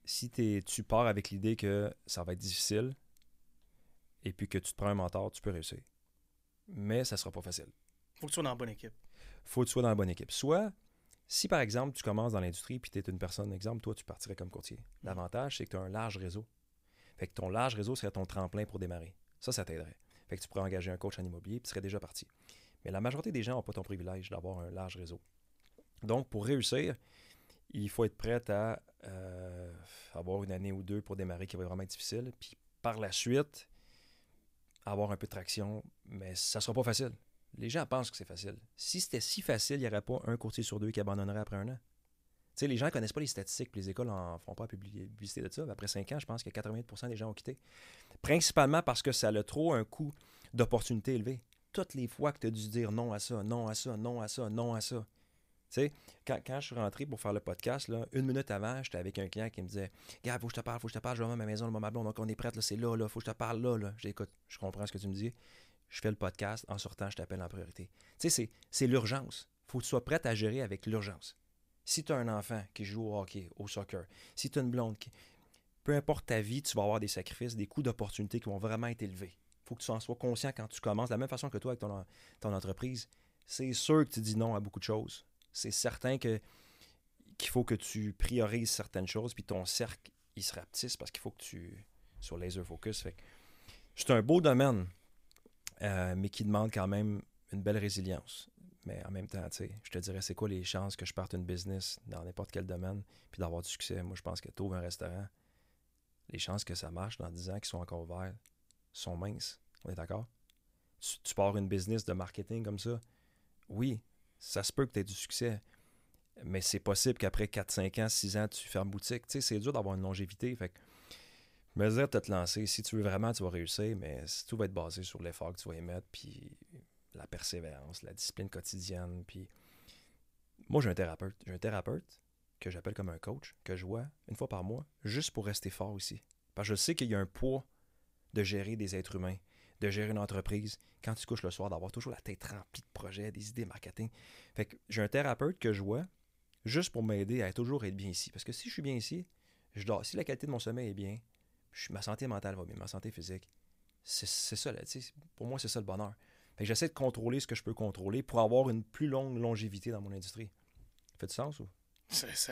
si es, tu pars avec l'idée que ça va être difficile et puis que tu te prends un mentor, tu peux réussir. Mais ça sera pas facile. Faut que tu sois dans la bonne équipe. Faut que tu sois dans la bonne équipe. Soit, si par exemple, tu commences dans l'industrie puis tu es une personne, exemple, toi, tu partirais comme courtier. Mm. L'avantage, c'est que tu as un large réseau. Fait que ton large réseau serait ton tremplin pour démarrer. Ça, ça t'aiderait. Fait que tu pourrais engager un coach en immobilier puis tu serais déjà parti. Mais la majorité des gens n'ont pas ton privilège d'avoir un large réseau. Donc, pour réussir, il faut être prêt à euh, avoir une année ou deux pour démarrer qui va vraiment être difficile. Puis par la suite, avoir un peu de traction, mais ça ne sera pas facile. Les gens pensent que c'est facile. Si c'était si facile, il n'y aurait pas un courtier sur deux qui abandonnerait après un an. Tu sais, les gens ne connaissent pas les statistiques, les écoles n'en font pas publicité de ça. Après cinq ans, je pense que 80% des gens ont quitté. Principalement parce que ça a trop un coût d'opportunité élevé. Toutes les fois que tu as dû dire non à ça, non à ça, non à ça, non à ça, sais, quand, je suis rentré pour faire le podcast, là, une minute avant, j'étais avec un client qui me disait Gars, faut que je te parle, faut que je te parle, je vais à ma maison, le moment bon, donc on est prête, c'est là, là, faut que je te parle là, là. J'écoute, je comprends ce que tu me dis. Je fais le podcast, en sortant, je t'appelle en priorité. Tu sais, c'est l'urgence. faut que tu sois prête à gérer avec l'urgence. Si tu as un enfant qui joue au hockey, au soccer, si tu as une blonde qui. Peu importe ta vie, tu vas avoir des sacrifices, des coûts d'opportunité qui vont vraiment être élevés. Faut que tu en sois conscient quand tu commences. De la même façon que toi avec ton entreprise, c'est sûr que tu dis non à beaucoup de choses c'est certain que qu'il faut que tu priorises certaines choses, puis ton cercle, il se rapetisse parce qu'il faut que tu sois laser focus. c'est un beau domaine, euh, mais qui demande quand même une belle résilience. Mais en même temps, je te dirais, c'est quoi les chances que je parte une business dans n'importe quel domaine, puis d'avoir du succès? Moi, je pense que tu un restaurant, les chances que ça marche dans 10 ans, qu'ils soient encore ouverts, sont minces. On est d'accord? Tu, tu pars une business de marketing comme ça, oui, ça se peut que tu aies du succès. Mais c'est possible qu'après 4, 5 ans, 6 ans, tu fermes boutique. Tu sais, c'est dur d'avoir une longévité. Fait que, me dire de te lancer. Si tu veux vraiment, tu vas réussir, mais tout va être basé sur l'effort que tu vas y puis la persévérance, la discipline quotidienne. Puis moi, j'ai un thérapeute. J'ai un thérapeute que j'appelle comme un coach, que je vois une fois par mois, juste pour rester fort aussi. Parce que je sais qu'il y a un poids de gérer des êtres humains, de gérer une entreprise, quand tu couches le soir, d'avoir toujours la tête remplie de projets, des idées marketing. Fait que j'ai un thérapeute que je vois juste pour m'aider à toujours être bien ici. Parce que si je suis bien ici, je dors. Si la qualité de mon sommeil est bien, ma santé mentale va bien, ma santé physique, c'est ça, là, pour moi, c'est ça le bonheur. Fait que j'essaie de contrôler ce que je peux contrôler pour avoir une plus longue longévité dans mon industrie. Ça fait du sens ou?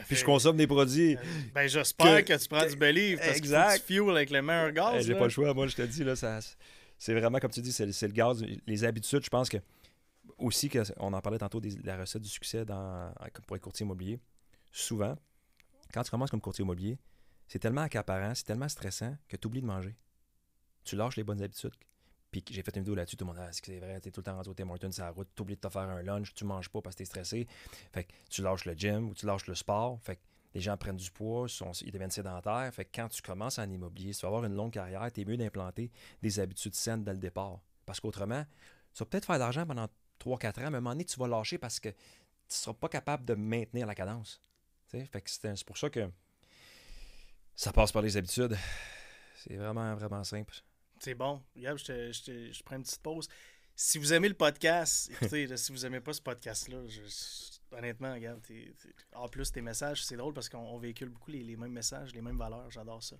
Puis je consomme des produits. Ben, j'espère que... tu prends du believe parce exact. que tu fuel avec le meilleur gaz. Eh, j'ai pas le choix. Moi, je te dis, là, ça, c'est vraiment, comme tu dis, c'est le gaz. Les habitudes, je pense que aussi, que, on en parlait tantôt de la recette du succès dans, pour être courtier immobilier. Souvent, quand tu commences comme courtier immobilier, c'est tellement accaparant, c'est tellement stressant que tu oublies de manger. Tu lâches les bonnes habitudes. Puis j'ai fait une vidéo là-dessus, tout le monde dit c'est vrai, es tout le temps rendu au Tim Hortons sur la route, oublies de te faire un lunch, tu manges pas parce que tu es stressé. Fait que tu lâches le gym ou tu lâches le sport. Fait que les gens prennent du poids, ils deviennent sédentaires. Fait que quand tu commences en immobilier, si tu vas avoir une longue carrière, tu es mieux d'implanter des habitudes saines dès le départ. Parce qu'autrement, tu vas peut-être faire de l'argent pendant 3-4 ans, mais à un moment donné, tu vas lâcher parce que tu ne seras pas capable de maintenir la cadence. Fait que c'est pour ça que ça passe par les habitudes. C'est vraiment, vraiment simple. C'est bon. Regarde, je, je, prends une petite pause. Si vous aimez le podcast, écoutez, si vous n'aimez pas ce podcast-là, je, honnêtement, regarde, en plus, tes messages, c'est drôle parce qu'on véhicule beaucoup les, mêmes messages, les mêmes valeurs. J'adore ça.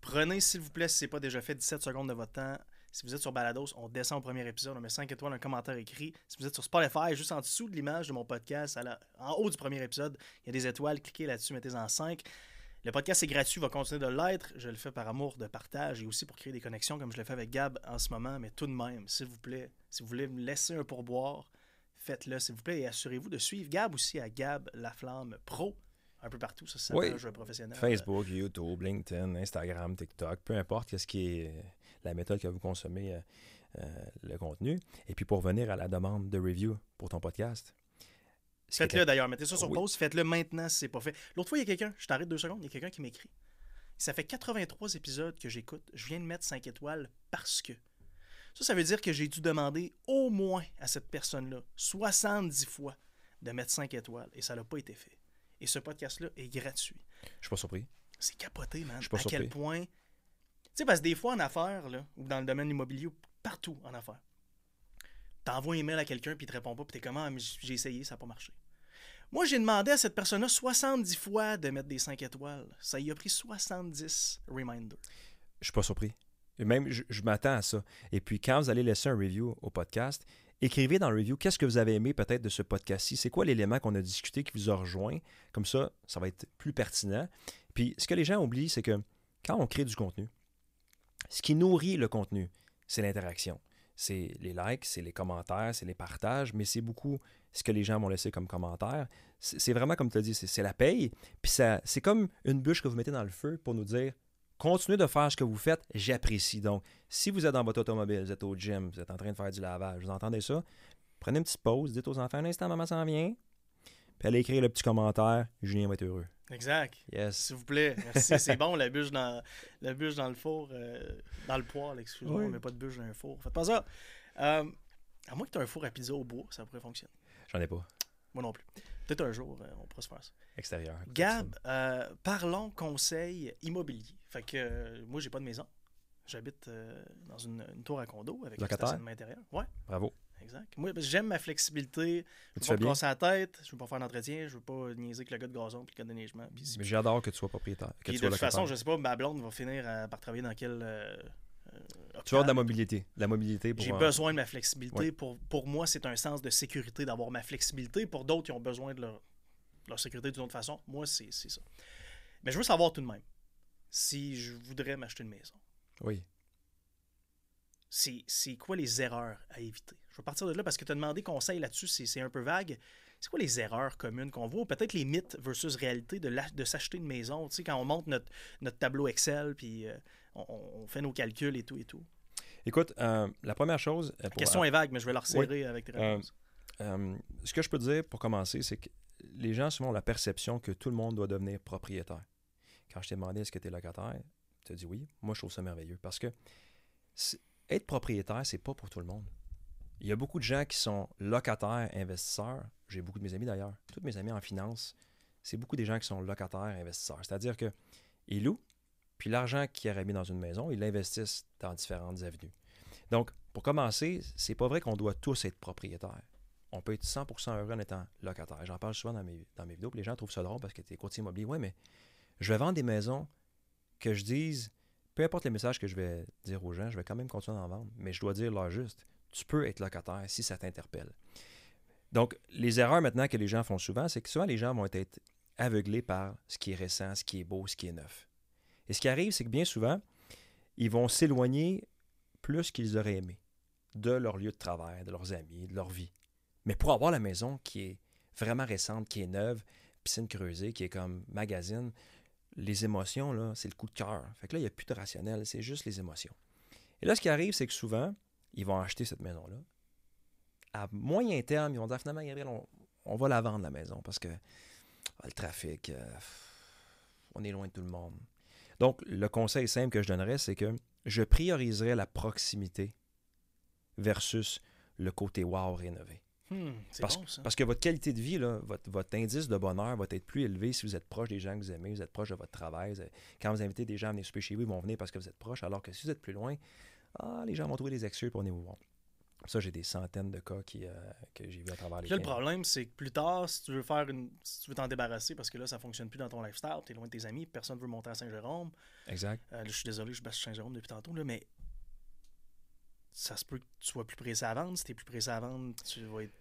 Prenez, s'il vous plaît, si ce n'est pas déjà fait, 17 secondes de votre temps. Si vous êtes sur Balados, on descend au premier épisode, on met 5 étoiles, un commentaire écrit. Si vous êtes sur Spotify, juste en dessous de l'image de mon podcast, en haut du premier épisode, il y a des étoiles. Cliquez là-dessus, mettez-en 5. Le podcast est gratuit, va continuer de l'être. Je le fais par amour de partage et aussi pour créer des connexions comme je le fais avec Gab en ce moment. Mais tout de même, s'il vous plaît, si vous voulez me laisser un pourboire, faites-le, s'il vous plaît. Et assurez-vous de suivre Gab aussi à Gab La Flamme Pro. Un peu partout, ça, c'est oui. un professionnel. Facebook, YouTube, LinkedIn, Instagram, TikTok, peu importe qu'est-ce qui est la méthode que vous consommez euh, euh, le contenu. Et puis pour venir à la demande de review pour ton podcast, ce Faites-le d'ailleurs, mettez ça sur Oui. pause, faites-le maintenant si c'est pas fait. L'autre fois, il y a quelqu'un, je t'arrête deux secondes, il y a quelqu'un qui m'écrit. Ça fait 83 épisodes que j'écoute, je viens de mettre 5 étoiles parce que. Ça, ça veut dire que j'ai dû demander au moins à cette personne-là, 70 fois, de mettre 5 étoiles et ça n'a pas été fait. Et ce podcast-là est gratuit. Je suis pas surpris. C'est capoté, man. Je suis pas à quel point. Tu sais, parce que des fois en affaires, là, ou dans le domaine immobilier, ou partout en affaires, t'envoies un email à quelqu'un puis il te répond pas, puis t'es comment, j'ai essayé, ça n'a pas marché. Moi, j'ai demandé à cette personne-là 70 fois de mettre des 5 étoiles. Ça y a pris 70 reminders. Je suis pas surpris. Et Même, je, je m'attends à ça. Et puis, quand vous allez laisser un review au podcast, écrivez dans le review qu'est-ce que vous avez aimé peut-être de ce podcast-ci. C'est quoi l'élément qu'on a discuté qui vous a rejoint? Comme ça, ça va être plus pertinent. Puis, ce que les gens oublient, c'est que quand on crée du contenu, ce qui nourrit le contenu, c'est l'interaction. C'est les likes, c'est les commentaires, c'est les partages, mais c'est beaucoup ce que les gens vont laisser comme commentaire. C'est vraiment, comme tu as dit, c'est la paye. Puis c'est comme une bûche que vous mettez dans le feu pour nous dire continuez de faire ce que vous faites, j'apprécie. Donc, si vous êtes dans votre automobile, vous êtes au gym, vous êtes en train de faire du lavage, vous entendez ça, prenez une petite pause, dites aux enfants un instant, maman s'en vient. Puis allez écrire le petit commentaire, Julien va être heureux. Exact. Yes. S'il vous plaît. Merci. C'est bon, la bûche dans, la bûche dans le four, euh, dans le poêle, excusez-moi, Oui. mais pas de bûche dans un four. Faites pas ça. Euh, à moins que tu aies un four à pizza au bois, ça pourrait fonctionner. J'en ai pas. Moi non plus. Peut-être un jour, euh, on pourra se faire ça. Extérieur. Gab, euh, parlons conseil immobilier. Fait que euh, moi, j'ai pas de maison. J'habite euh, dans une, une tour à condo avec un stationnement intérieur. Ouais, Bravo. exact. Moi, j'aime ma flexibilité. Je veux pas me casser la tête. Je veux pas faire d'entretien. Je veux pas niaiser avec le gars de gazon puis le gars de neigement. Mais j'adore que tu sois propriétaire. Que tu de toute façon, je sais pas, ma blonde va finir par travailler dans quel. Avoir de la mobilité. La mobilité. J'ai euh, besoin de ma flexibilité. Ouais. Pour, pour moi, c'est un sens de sécurité d'avoir ma flexibilité. Pour d'autres, ils ont besoin de leur, leur sécurité d'une autre façon. Moi, c'est ça. Mais je veux savoir tout de même si je voudrais m'acheter une maison. Oui. C'est quoi les erreurs à éviter? Je vais partir de là parce que tu as demandé conseil là-dessus, c'est un peu vague. C'est quoi les erreurs communes qu'on voit? Peut-être les mythes versus réalité de, de s'acheter une maison? Tu sais, quand on monte notre, notre tableau Excel, puis euh, on, on fait nos calculs et tout et tout. Écoute, euh, la première chose. euh, La question est vague, mais je vais la resserrer avec tes réponses. Euh, ce que je peux te dire pour commencer, c'est que les gens souvent ont la perception que tout le monde doit devenir propriétaire. Quand je t'ai demandé est-ce que tu es locataire, tu as dit oui. Moi, je trouve ça merveilleux parce que être propriétaire, c'est pas pour tout le monde. Il y a beaucoup de gens qui sont locataires, investisseurs. J'ai beaucoup de mes amis d'ailleurs. Tous mes amis en finance, c'est beaucoup des gens qui sont locataires, investisseurs. C'est-à-dire que ils louent, puis l'argent qu'ils auraient mis dans une maison, ils l'investissent dans différentes avenues. Donc, pour commencer, c'est pas vrai qu'on doit tous être propriétaires. On peut être 100% heureux en étant locataire. J'en parle souvent dans mes, vidéos, puis les gens trouvent ça drôle parce que tu es courtier immobilier. Oui, mais je vais vendre des maisons que je dise, peu importe les messages que je vais dire aux gens, je vais quand même continuer d'en vendre, mais je dois dire leur juste. Tu peux être locataire si ça t'interpelle. Donc, les erreurs maintenant que les gens font souvent, c'est que souvent les gens vont être aveuglés par ce qui est récent, ce qui est beau, ce qui est neuf. Et ce qui arrive, c'est que bien souvent, ils vont s'éloigner plus qu'ils auraient aimé de leur lieu de travail, de leurs amis, de leur vie. Mais pour avoir la maison qui est vraiment récente, qui est neuve, piscine creusée, qui est comme magazine, les émotions, là, c'est le coup de cœur. Fait que là, il n'y a plus de rationnel, c'est juste les émotions. Et là, ce qui arrive, c'est que souvent, ils vont acheter cette maison-là. À moyen terme, ils vont dire finalement, Gabriel, on, va la vendre, la maison, parce que ah, le trafic, euh, on est loin de tout le monde. Donc, le conseil simple que je donnerais, c'est que je prioriserais la proximité versus le côté wow rénové. Hmm, c'est Parce, bon, ça. parce que votre qualité de vie, là, votre, votre indice de bonheur va être plus élevé si vous êtes proche des gens que vous aimez, vous êtes proche de votre travail. Vous- Quand vous invitez des gens à venir souper chez vous, ils vont venir parce que vous êtes proche, alors que si vous êtes plus loin, ah, les gens vont trouver des excuses pour venir vous voir. Ça, j'ai des centaines de cas qui, euh, que j'ai vu à travers les là, le problème, c'est que plus tard, si tu veux faire une. Si tu veux t'en débarrasser parce que là, ça fonctionne plus dans ton lifestyle, tu es loin de tes amis, personne ne veut monter à Saint-Jérôme. Exact. Euh, là, je suis désolé, je baisse Saint-Jérôme depuis tantôt, là, mais ça se peut que tu sois plus pressé à vendre. Si tu es plus pressé à vendre, tu vas être.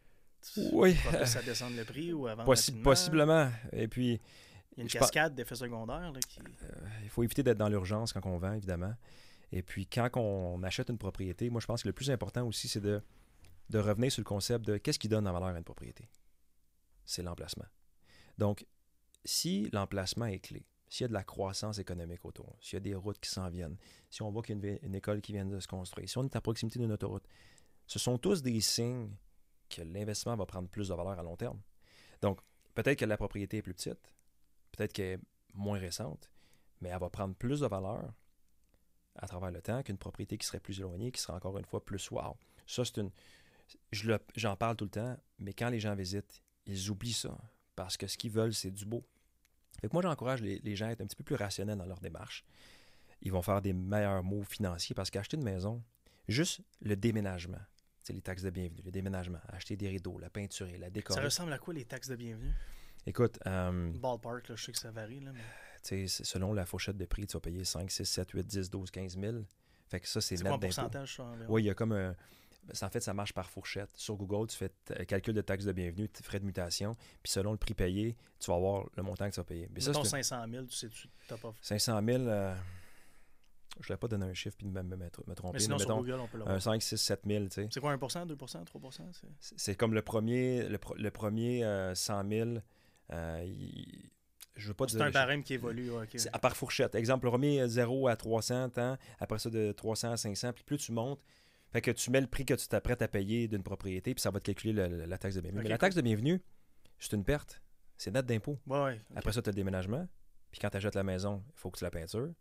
tu Oui. vas à (laughs) descendre le prix ou vendre. Possi- possiblement. Et puis, Il y a une cascade d'effets secondaires là, qui. il faut éviter d'être dans l'urgence quand on vend, évidemment. Et puis, quand on achète une propriété, moi, je pense que le plus important aussi, c'est de, revenir sur le concept de qu'est-ce qui donne la valeur à une propriété? C'est l'emplacement. Donc, si l'emplacement est clé, s'il y a de la croissance économique autour, s'il y a des routes qui s'en viennent, si on voit qu'il y a une école qui vient de se construire, si on est à proximité d'une autoroute, ce sont tous des signes que l'investissement va prendre plus de valeur à long terme. Donc, peut-être que la propriété est plus petite, peut-être qu'elle est moins récente, mais elle va prendre plus de valeur à travers le temps qu'une propriété qui serait plus éloignée, qui serait encore une fois plus wow. Ça, c'est une. je J'en parle tout le temps, mais quand les gens visitent, ils oublient ça. Parce que ce qu'ils veulent, c'est du beau. Fait que moi, j'encourage les, les gens à être un petit peu plus rationnels dans leur démarche. Ils vont faire des meilleurs mots financiers parce qu'acheter une maison, juste le déménagement, c'est les taxes de bienvenue, le déménagement, acheter des rideaux, la peinturer, la Ça décorer. ressemble à quoi les taxes de bienvenue? Écoute, euh, Ballpark, là, je sais que ça varie. Là, mais selon la fourchette de prix, tu vas payer 5, 6, 7, 8, 10, 12, 15 000. Fait que ça, c'est net pourcentage? Oui, il y a comme un. En fait, ça marche par fourchette. Sur Google, tu fais t- calcul de taxes de bienvenue, frais de mutation, puis selon le prix payé, tu vas avoir le montant que tu vas payer. Mais ça, Mettons c'est 500 000, tu sais, tu t'as pas fait. 500 000. euh, je ne vais pas donner un chiffre puis me, me, me- me tromper. Mais sinon, mais sur mettons, Google, on peut un l'avoir. 5, 6, 7 000, tu sais. C'est quoi, 1%, 2%, 3%? c'est- comme le premier, le, pro- le premier euh, 100 000. euh, il- je veux pas C'est un barème qui évolue. ouais, ok. C'est à part fourchette. Exemple, le premier euh, 0 à 300, tant, après ça de 300 à 500, puis plus tu montes, fait que tu mets le prix que tu t'apprêtes à payer d'une propriété, puis ça va te calculer le- le- la taxe de bienvenue. Mais la taxe de bienvenue, c'est une perte. C'est net d'impôt. Ouais, ouais. ok. Après ça, tu as le déménagement. Puis quand tu achètes la maison, il faut que tu la peintures.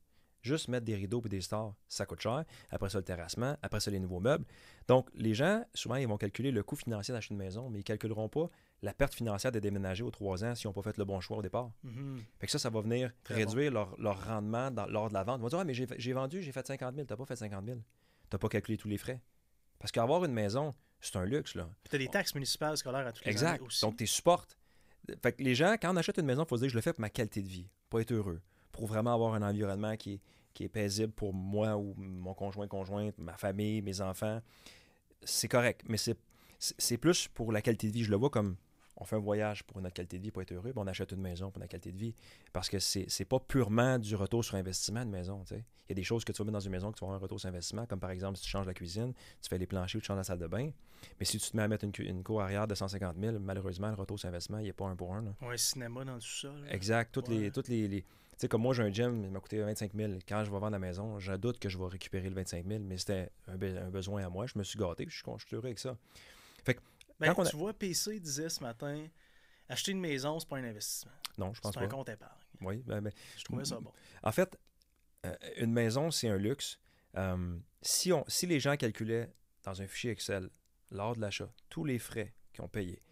Juste mettre des rideaux et des stars, ça coûte cher. Après ça, le terrassement. Après ça, les nouveaux meubles. Donc, les gens, souvent, ils vont calculer le coût financier d'acheter une maison, mais ils ne calculeront pas la perte financière de déménager aux trois ans s'ils n'ont pas fait le bon choix au départ. Mhm. Fait que ça, ça va venir Très réduire leur, leur rendement dans- lors de la vente. Ils vont dire, ah, mais j'ai vendu, j'ai fait 50 000. Tu n'as pas fait 50 000. Tu n'as pas calculé tous les frais. Parce qu'avoir une maison, c'est un luxe, là. Puis t'as des taxes municipales scolaires à toutes les Exact. aussi. Donc, tu supportes. Fait que les gens, quand on achète une maison, il faut se dire, je le fais pour ma qualité de vie, pour être heureux, pour vraiment avoir un environnement qui est, qui est paisible pour moi ou mon conjoint, conjointe, ma famille, mes enfants. C'est correct, mais c'est plus pour la qualité de vie. Je le vois comme on fait un voyage pour notre qualité de vie, pour être heureux, puis on achète une maison pour notre qualité de vie. Parce que c'est c'est pas purement du retour sur investissement, une maison. Il y a des choses que tu vas mettre dans une maison que tu vas avoir un retour sur investissement, comme par exemple si tu changes la cuisine, tu fais les planchers ou tu changes la salle de bain. Mais si tu te mets à mettre une, cour arrière de 150 000, malheureusement, le retour sur investissement, il n'est pas un pour un. là. Ouais, cinéma dans le sous-sol. Exact. Toutes les. Toutes les, les- Tu sais, comme moi, j'ai un gym, il m'a coûté 25 000. Quand je vais vendre la maison, je doute que je vais récupérer le 25 000, mais c'était un, be- un besoin à moi. Je me suis gâté, je suis je suis heureux avec ça. Ben, Quand a- Tu vois, PC disait ce matin, acheter une maison, c'est pas un investissement. Non, je pense C'est pas. un compte épargne. Oui, ben, ben, Je trouvais ça bon. En fait, euh, une maison, c'est un luxe. Euh, si, on, si les gens calculaient dans un fichier Excel, lors de l'achat, tous les frais qu'ils ont payés,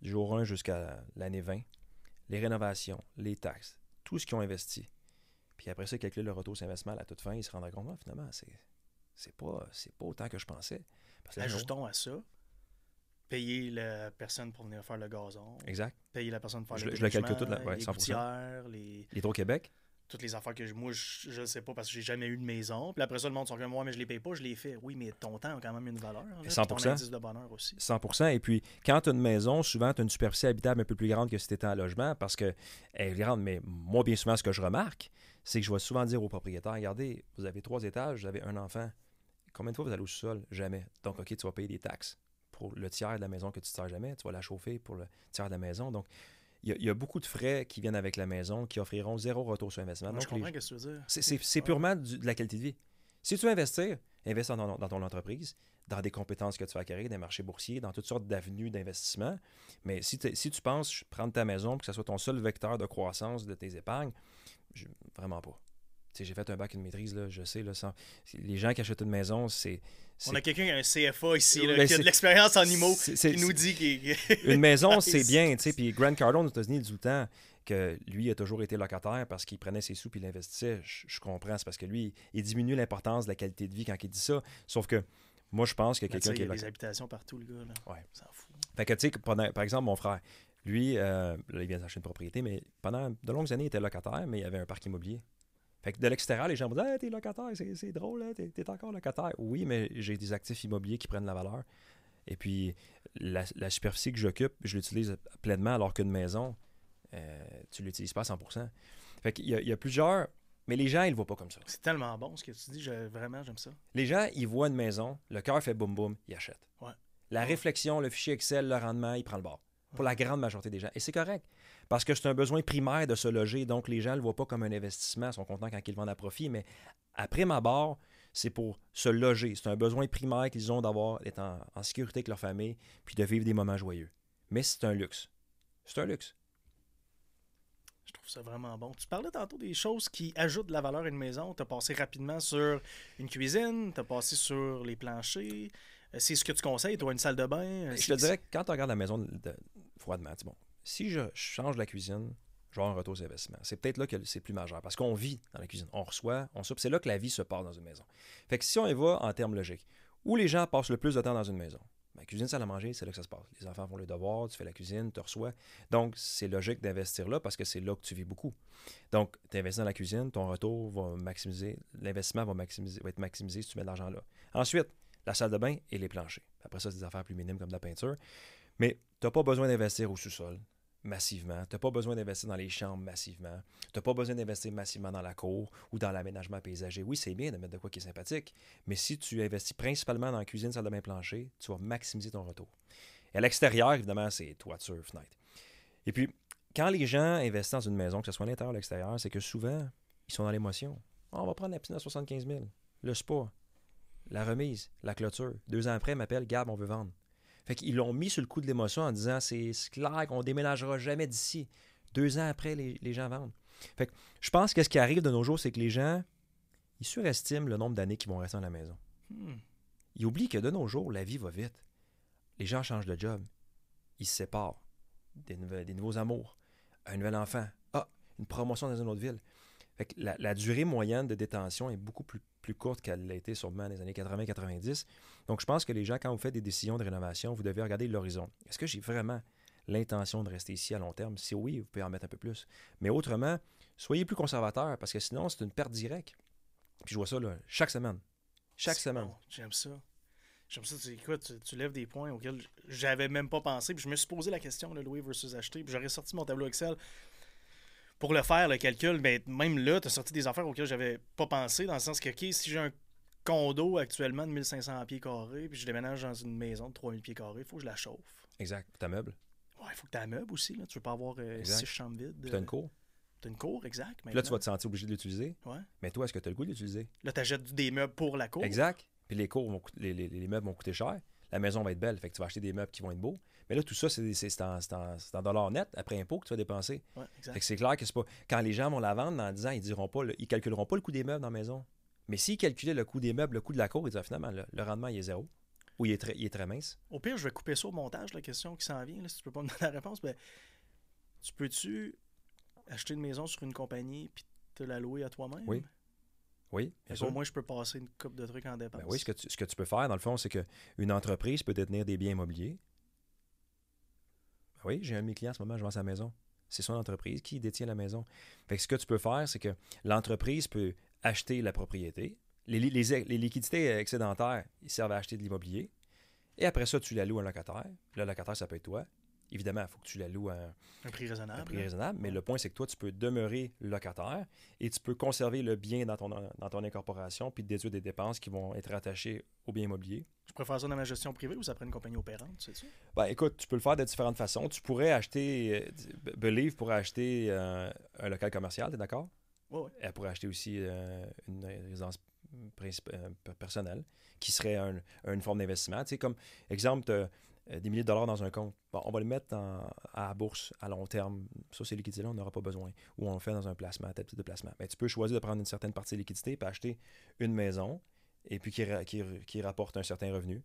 du jour 1 jusqu'à l'année 20, les rénovations, les taxes, tout ce qu'ils ont investi, puis après ça, ils calculent le retour sur investissement à la toute fin, ils se rendraient compte, Ah, finalement, c'est, c'est, pas, c'est pas autant que je pensais. Parce que Ajoutons à ça, payer la personne pour venir faire le gazon, Exact. payer la personne pour faire Je le le- je le calcule tout là, ouais, les 100%. gouttières, les... L'Hydro-Québec, toutes les affaires que je- moi, je ne sais pas parce que j'ai jamais eu de maison. Puis après ça, le monde sont comme moi, mais je les paye pas, je les fais. Oui, mais ton temps a quand même une valeur. là, puis 100%. Ton indice de bonheur aussi. 100 Et puis, quand tu as une maison, souvent, tu as une superficie habitable un peu plus grande que si tu étais en logement parce que elle est grande. Mais moi, bien souvent, ce que je remarque, c'est que je vais souvent dire aux propriétaires Regardez, vous avez trois étages, vous avez un enfant. Combien de fois vous allez au sous-sol? Jamais. Donc, OK, tu vas payer des taxes pour le tiers de la maison que tu ne sers jamais. Tu vas la chauffer pour le tiers de la maison. Donc, il y, a- il y a beaucoup de frais qui viennent avec la maison qui offriront zéro retour sur investissement. Moi, je les- comprends ce que tu veux dire. c'est- Ouais. purement du- de la qualité de vie. Si tu veux investir, investis dans, dans ton entreprise, dans des compétences que tu vas acquérir, des marchés boursiers, dans toutes sortes d'avenues d'investissement. Mais si, tu penses prendre ta maison pour que ce soit ton seul vecteur de croissance de tes épargnes, je- vraiment pas. J'ai fait un bac, une maîtrise, là, je sais. Là, sans- les gens qui achètent une maison, c'est. On a quelqu'un qui a un CFA ici, là, Ben, qui a de l'expérience en IMO, qui nous dit qu'il. Une (laughs) maison, Nice. c'est bien, tu sais. Puis Grant Cardone aux États-Unis, il dit tout le temps que lui a toujours été locataire parce qu'il prenait ses sous puis il investissait. Je, je comprends, c'est parce que lui, il diminue l'importance de la qualité de vie quand il dit ça. Sauf que moi, je pense que tu quelqu'un qui il y est a des habitations partout, le gars. Là. Ouais. S'en fout. Fait que, tu sais, par exemple, mon frère, lui, euh, là, il vient d'acheter une propriété, mais pendant de longues années, il était locataire, mais il avait un parc immobilier. Fait que de l'extérieur, les gens vont dire hey, T'es locataire, c'est c'est drôle, hein, t'es t'es encore locataire. Oui, mais j'ai des actifs immobiliers qui prennent la valeur. Et puis, la, la superficie que j'occupe, je l'utilise pleinement, alors qu'une maison, euh, tu l'utilises pas à 100 Fait qu'il y, a- il y a plusieurs. Mais les gens, ils le voient pas comme ça. C'est tellement bon ce que tu dis. je- vraiment, j'aime ça. Les gens, ils voient une maison, le cœur fait boum boum, ils achètent. Ouais. La réflexion, le fichier Excel, le rendement, il prend le bord. Pour la grande majorité des gens. Et c'est correct. Parce que c'est un besoin primaire de se loger. Donc, les gens ne le voient pas comme un investissement. Ils sont contents quand ils le vendent à profit. Mais après ma barre, c'est pour se loger. C'est un besoin primaire qu'ils ont d'avoir, d'être en, en sécurité avec leur famille, puis de vivre des moments joyeux. Mais c'est un luxe. C'est un luxe. Je trouve ça vraiment bon. Tu parlais tantôt des choses qui ajoutent de la valeur à une maison. Tu as passé rapidement sur une cuisine, tu as passé sur les planchers. Euh, C'est ce que tu conseilles, toi, une salle de bain. Je te dirais que quand tu regardes la maison de- de- froidement, bon, si je change la cuisine, je vais un retour sur investissement. C'est peut-être là que c'est plus majeur parce qu'on vit dans la cuisine. On reçoit, on soupe. C'est là que la vie se passe dans une maison. Fait que si on y va en termes logiques, où les gens passent le plus de temps dans une maison, ben, cuisine, salle à manger, c'est là que ça se passe. Les enfants font les devoirs, tu fais la cuisine, tu reçois. Donc, c'est logique d'investir là parce que c'est là que tu vis beaucoup. Donc, tu investis dans la cuisine, ton retour va maximiser, l'investissement va, maximiser, va être maximisé si tu mets de l'argent là. Ensuite, la salle de bain et les planchers. Après ça, c'est des affaires plus minimes comme la peinture. Mais tu n'as pas besoin d'investir au sous-sol massivement. Tu n'as pas besoin d'investir dans les chambres massivement. Tu n'as pas besoin d'investir massivement dans la cour ou dans l'aménagement paysager. Oui, c'est bien de mettre de quoi qui est sympathique, mais si tu investis principalement dans la cuisine, salle de bain, plancher, tu vas maximiser ton retour. Et à l'extérieur, évidemment, c'est toiture, fenêtre. Et puis, quand les gens investissent dans une maison, que ce soit à l'intérieur ou à l'extérieur, c'est que souvent, ils sont dans l'émotion. On va prendre la piscine à 75 000, le spa, la remise, la clôture. Deux ans après, ils m'appellent, Gab, on veut vendre. Fait qu'ils l'ont mis sur le coup de l'émotion en disant c'est clair qu'on déménagera jamais d'ici. Deux ans après, les, les gens vendent. Fait que je pense que ce qui arrive de nos jours, c'est que les gens, ils surestiment le nombre d'années qu'ils vont rester dans la maison. Hmm. Ils oublient que de nos jours, la vie va vite. Les gens changent de job. Ils se séparent. Des, nouvel- des nouveaux amours. Un nouvel enfant. Ah, une promotion dans une autre ville. Fait que la, la durée moyenne de détention est beaucoup plus, plus courte qu'elle l'a été sûrement dans les années 80-90. Donc, je pense que les gens, quand vous faites des décisions de rénovation, vous devez regarder l'horizon. Est-ce que j'ai vraiment l'intention de rester ici à long terme? Si oui, vous pouvez en mettre un peu plus. Mais autrement, soyez plus conservateur parce que sinon, c'est une perte directe. Puis je vois ça là, chaque semaine. Chaque semaine. bon. J'aime ça. J'aime ça. Tu, écoute, tu, tu lèves des points auxquels j'avais même pas pensé. Puis je me suis posé la question, le louer versus acheter. Puis j'aurais sorti mon tableau Excel pour le faire, le calcul. Mais même là, tu as sorti des affaires auxquelles j'avais pas pensé. Dans le sens que, OK, si j'ai un condo actuellement de 1500 pieds carrés, puis je déménage dans une maison de 3000 pieds carrés, il faut que je la chauffe. Exact. Ta meuble. Ouais, il faut que tu aies un meuble aussi. Là. Tu veux pas avoir euh, six chambres vides. Puis t'as une cour. T'as une cour, exact. Puis là, tu vas te sentir obligé de l'utiliser. Ouais. Mais toi, est-ce que tu as le goût de l'utiliser? Là, tu achètes des meubles pour la cour. Exact. Puis les, cours vont les- les meubles vont coûter cher. La maison va être belle. Fait que tu vas acheter des meubles qui vont être beaux. Mais là, tout ça, c'est en, en- dollars net après impôt que tu vas dépenser. Ouais, exact. Fait que c'est clair que c'est pas. Quand les gens vont la vendre dans 10 ans, ils diront pas, le- ils calculeront pas le coût des meubles dans la maison. Mais s'ils calculaient le coût des meubles, le coût de la cour, ils ah, finalement, le, le rendement, il est zéro. Ou il est très, il est très mince. Au pire, je vais couper ça au montage, la question qui s'en vient. Là, si tu peux pas me donner la réponse, ben, tu peux-tu acheter une maison sur une compagnie puis te la louer à toi-même? Oui, Oui, bien Fait sûr. Au moins, je peux passer une coupe de trucs en dépense. Ben oui, ce que, tu, ce que tu peux faire, dans le fond, c'est qu'une entreprise peut détenir des biens immobiliers. Ben oui, j'ai un de mes clients en ce moment, je vends sa maison. C'est son entreprise qui détient la maison. Fait ce que tu peux faire, c'est que l'entreprise peut acheter la propriété. Les, li- les- les liquidités excédentaires, servent à acheter de l'immobilier. Et après ça, tu la loues à un locataire. Le locataire, ça peut être toi. Évidemment, il faut que tu la loues à un, Un prix raisonnable. un prix là. raisonnable, mais le point, c'est que toi, tu peux demeurer locataire et tu peux conserver le bien dans ton, dans ton incorporation puis déduire des dépenses qui vont être attachées au bien immobilier. Je préfère ça dans ma gestion privée ou ça prend une compagnie opérante, tu sais-tu? Ben, écoute, tu peux le faire de différentes façons. Tu pourrais acheter, euh, Believe pourrait acheter euh, un local commercial, tu es d'accord? Ouais. Elle pourrait acheter aussi euh, une résidence personnelle qui serait un- une forme d'investissement. Tu sais, comme exemple, des milliers de dollars dans un compte. Bon, on va le mettre en- à la bourse à long terme. Ça, ces liquidités-là, on n'aura pas besoin. Ou on le fait dans un placement, tel type de placement. Mais tu peux choisir de prendre une certaine partie des liquidités et acheter une maison et puis qui, qui, qui rapporte un certain revenu.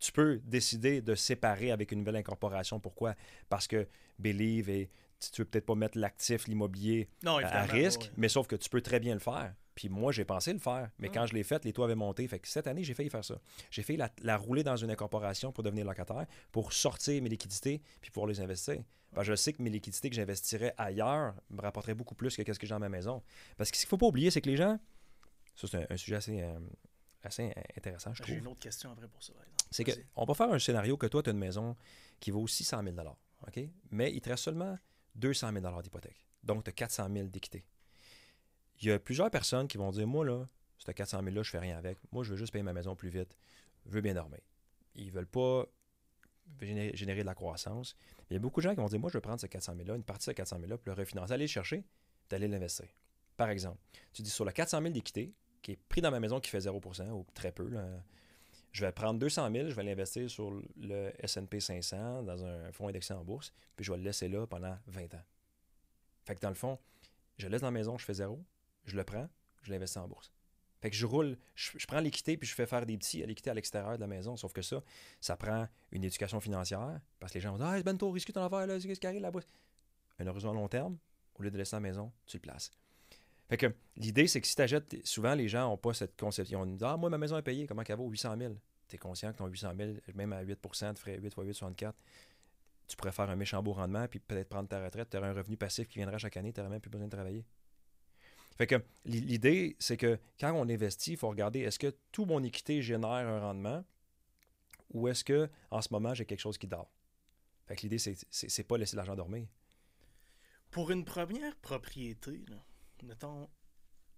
Tu peux décider de séparer avec une nouvelle incorporation. Pourquoi? Parce que Believe et tu tu veux peut-être pas mettre l'actif, l'immobilier à- risque, ouais. mais sauf que tu peux très bien le faire. Puis moi, j'ai pensé le faire, mais Ah. quand je l'ai fait, les taux avaient monté. Fait que cette année, j'ai failli faire ça. J'ai failli la, la rouler dans une incorporation pour devenir locataire, pour sortir mes liquidités, puis pouvoir les investir. Parce que je sais que mes liquidités que j'investirais ailleurs me rapporteraient beaucoup plus que ce que j'ai dans ma maison. Parce que ce qu'il ne faut pas oublier, c'est que les gens, ça c'est un, un sujet assez, euh, assez intéressant, je J'ai trouve une autre question après pour ça, c'est qu'on va faire un scénario que toi, tu as une maison qui vaut 600 000 OK? Mais il te reste seulement 200 000 d'hypothèque. Donc, tu as 400 000 d'équité. Il y a plusieurs personnes qui vont dire Moi, là, ce 400 000-là, je fais rien avec. Moi, je veux juste payer ma maison plus vite. Je veux bien dormir. Ils veulent pas générer, de la croissance. Il y a beaucoup de gens qui vont dire Moi, je veux prendre ce 400 000-là, une partie de ce 400 000-là, puis le refinancer, aller le chercher, d'aller l'investir. Par exemple, tu dis sur le 400 000 d'équité, qui est pris dans ma maison qui fait 0% ou très peu, là, je vais prendre 200 000, je vais l'investir sur le S&P 500 dans un fonds indexé en bourse, puis je vais le laisser là pendant 20 ans. Fait que dans le fond, je laisse dans la maison, je fais zéro, je le prends, je l'investis en bourse. Fait que je roule, je, prends l'équité puis je fais faire des petits à l'équité à l'extérieur de la maison. Sauf que ça, ça prend une éducation financière parce que les gens vont dire Ah, c'est ben trop ton affaire, là, c'est ce qui arrive là-bas. Un horizon à long terme, au lieu de laisser la maison, tu le places. Fait que l'idée, c'est que si tu achètes, souvent les gens n'ont pas cette conception. Ils disent Ah, moi, ma maison est payée, comment qu'elle vaut 800 000 Tu es conscient que ton 800 000, même à 8% tu ferais 8 x 8, 64 tu pourrais faire un méchant beau rendement, puis peut-être prendre ta retraite, tu aurais un revenu passif qui viendra chaque année, tu n'aurais même plus besoin de travailler. Fait que l'idée, c'est que quand on investit, il faut regarder est-ce que tout mon équité génère un rendement ou est-ce que en ce moment j'ai quelque chose qui dort? Fait que l'idée, c'est, c'est, pas laisser l'argent dormir. Pour une première propriété, mettons,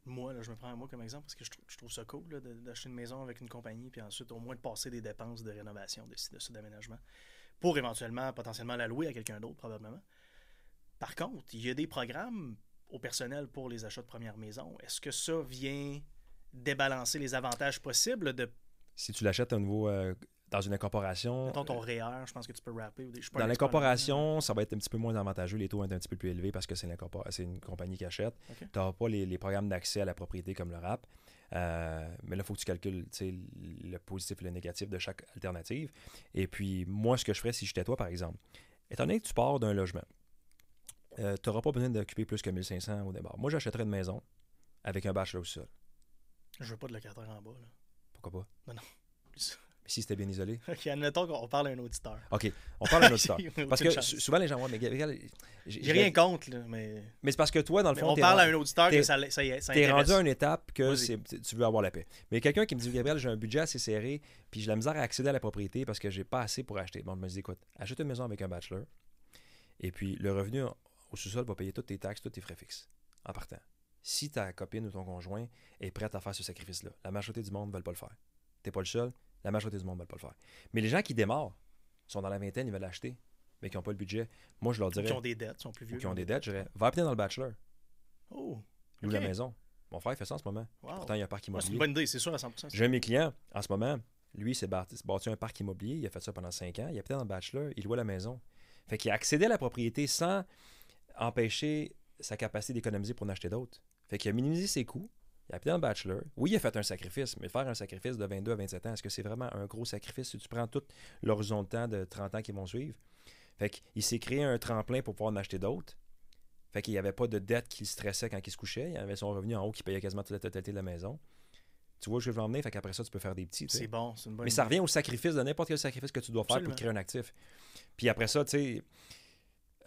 moi, là, je me prends moi comme exemple parce que je, trouve ça cool d'acheter une maison avec une compagnie, puis ensuite au moins de passer des dépenses de rénovation, de, de d'aménagement, pour éventuellement, potentiellement la louer à quelqu'un d'autre, probablement. Par contre, il y a des programmes au personnel pour les achats de première maison. Est-ce que ça vient débalancer les avantages possibles de. Si tu l'achètes au niveau euh, dans une incorporation. Mettons ton REER, je pense que tu peux rapper. Dans l'incorporation, ça va être un petit peu moins avantageux. Les taux vont être un petit peu plus élevés parce que c'est une compagnie qui achète. Tu n'auras pas les, programmes d'accès à la propriété comme le RAP. Euh, mais là, il faut que tu calcules le positif et le négatif de chaque alternative. Et puis, moi, ce que je ferais si j'étais toi, par exemple, étant donné que tu pars d'un logement, euh, tu n'auras pas besoin d'occuper plus que 1500 au départ. Moi, j'achèterais une maison avec un bachelor au sol. Je veux pas de locataire en bas. Là. Pourquoi pas? Non, non. Mais si c'était bien isolé. (laughs) OK, admettons qu'on parle à un auditeur. OK, on parle à un (laughs) auditeur. parce que souvent, les gens vont... mais J'ai rien contre, là, mais... Mais c'est parce que toi, dans le fond... on parle à un auditeur que ça, ça, ça T'es rendu à une étape que tu veux avoir la paix. Mais quelqu'un qui me dit, Gabriel, j'ai un budget assez serré, puis j'ai la misère à accéder à la propriété parce que j'ai pas assez pour acheter. Bon, je me dis, écoute, achète une maison avec un bachelor, et puis le revenu au sous-sol va payer toutes tes taxes, tous tes frais fixes, en partant. Si ta copine ou ton conjoint est prête à faire ce sacrifice-là, la majorité du monde ne veut pas le faire. T'es pas le seul, la majorité du monde ne veut pas le faire. Mais les gens qui démarrent, sont dans la vingtaine, ils veulent l'acheter, mais qui n'ont pas le budget. Moi, je leur dirais. qui ont des dettes, sont plus vieux. qui ont des dettes, je dirais, va appeler dans le bachelor. Oh. Loue la maison. Mon frère, il fait ça en ce moment. Pourtant, il y a un parc immobilier. c'est une bonne idée, c'est sûr à 100%. J'ai mes clients, en ce moment, lui, s'est bâti, un parc immobilier. Il a fait ça pendant 5 ans. Il a peut-être dans le bachelor. Il louait la maison. Fait qu'il a accédé à la propriété sans empêcher sa capacité d'économiser pour en acheter d'autres. Fait qu'il a minimisé ses coûts. Il a appelé un bachelor. Oui, il a fait un sacrifice, mais faire un sacrifice de 22 à 27 ans, est-ce que c'est vraiment un gros sacrifice si tu prends tout l'horizon de temps de 30 ans qui vont suivre? Fait qu'il s'est créé un tremplin pour pouvoir en acheter d'autres. Fait qu'il n'y avait pas de dette qui stressait quand il se couchait. Il avait son revenu en haut qui payait quasiment toute la totalité de la maison. Tu vois où je veux emmener? Fait qu'après ça, tu peux faire des petits. C'est bon, c'est une bonne Mais ça revient au sacrifice de n'importe quel sacrifice que tu dois faire pour créer un actif. Puis après ça, tu sais,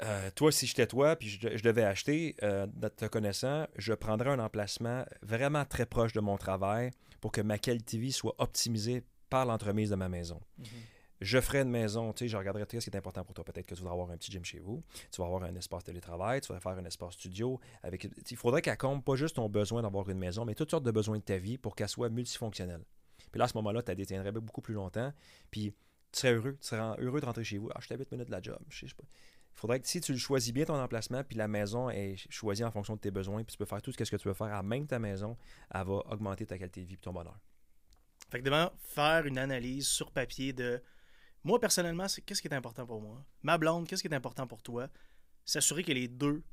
euh, toi, si j'étais toi, puis je, devais acheter, euh, te connaissant, je prendrais un emplacement vraiment très proche de mon travail pour que ma qualité de vie soit optimisée par l'entremise de ma maison. Mhm. Je ferais une maison, tu sais, je regarderais ce qui est important pour toi. Peut-être que tu voudrais avoir un petit gym chez vous, tu vas avoir un espace télétravail, tu voudrais faire un espace studio. Avec, il faudrait qu'elle compte pas juste ton besoin d'avoir une maison, mais toutes sortes de besoins de ta vie pour qu'elle soit multifonctionnelle. Puis là, à ce moment-là, tu la détiendrais beaucoup plus longtemps, puis tu serais heureux, tu serais heureux de rentrer chez vous. Ah, je t'habite minutes de la job, je sais pas faudrait que si tu choisis bien ton emplacement, puis la maison est choisie en fonction de tes besoins, puis tu peux faire tout ce que tu veux faire à même ta maison, elle va augmenter ta qualité de vie et ton bonheur. Fait que faire une analyse sur papier de moi personnellement, c'est qu'est-ce qui est important pour moi? Ma blonde, qu'est-ce qui est important pour toi? S'assurer que les deux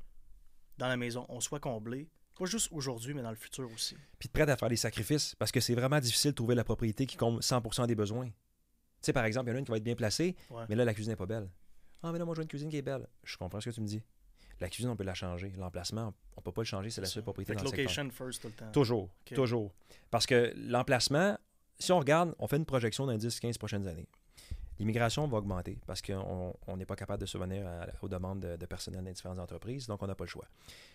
dans la maison, on soit comblés. Pas juste aujourd'hui, mais dans le futur aussi. Puis prêt à faire des sacrifices, parce que c'est vraiment difficile de trouver la propriété qui comble 100% des besoins. Tu sais, par exemple, il y en a une qui va être bien placée, mais là, la cuisine n'est pas belle. Ah, mais là, moi, je veux une cuisine qui est belle. Je comprends ce que tu me dis. La cuisine, on peut la changer. L'emplacement, on peut pas le changer, c'est la seule propriété dans location first tout le temps. Toujours, toujours. Parce que l'emplacement, si on regarde, on fait une projection dans 10-15 prochaines années. L'immigration va augmenter parce qu'on n'est pas capable de subvenir aux demandes de, personnel dans différentes entreprises, donc on n'a pas le choix.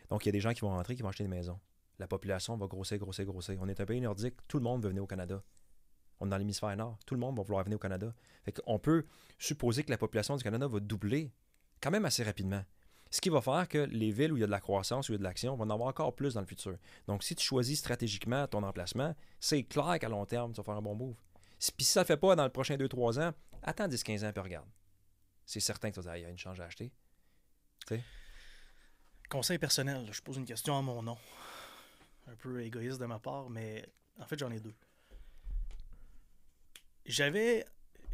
Donc, il y a des gens qui vont rentrer, qui vont acheter une maison. La population va grossir, grossir, grossir. On est un pays nordique, tout le monde veut venir au Canada. On est dans l'hémisphère nord. Tout le monde va vouloir venir au Canada. On peut supposer que la population du Canada va doubler quand même assez rapidement. Ce qui va faire que les villes où il y a de la croissance, où il y a de l'action, vont en avoir encore plus dans le futur. Donc, si tu choisis stratégiquement ton emplacement, c'est clair qu'à long terme, tu vas faire un bon move. Puis si ça ne fait pas dans le prochain 2-3 ans, attends 10-15 ans et regarde. C'est certain que tu vas dire, il y a une change à acheter. Conseil personnel, je pose une question à mon nom. Un peu égoïste de ma part, mais en fait, j'en ai deux. J'avais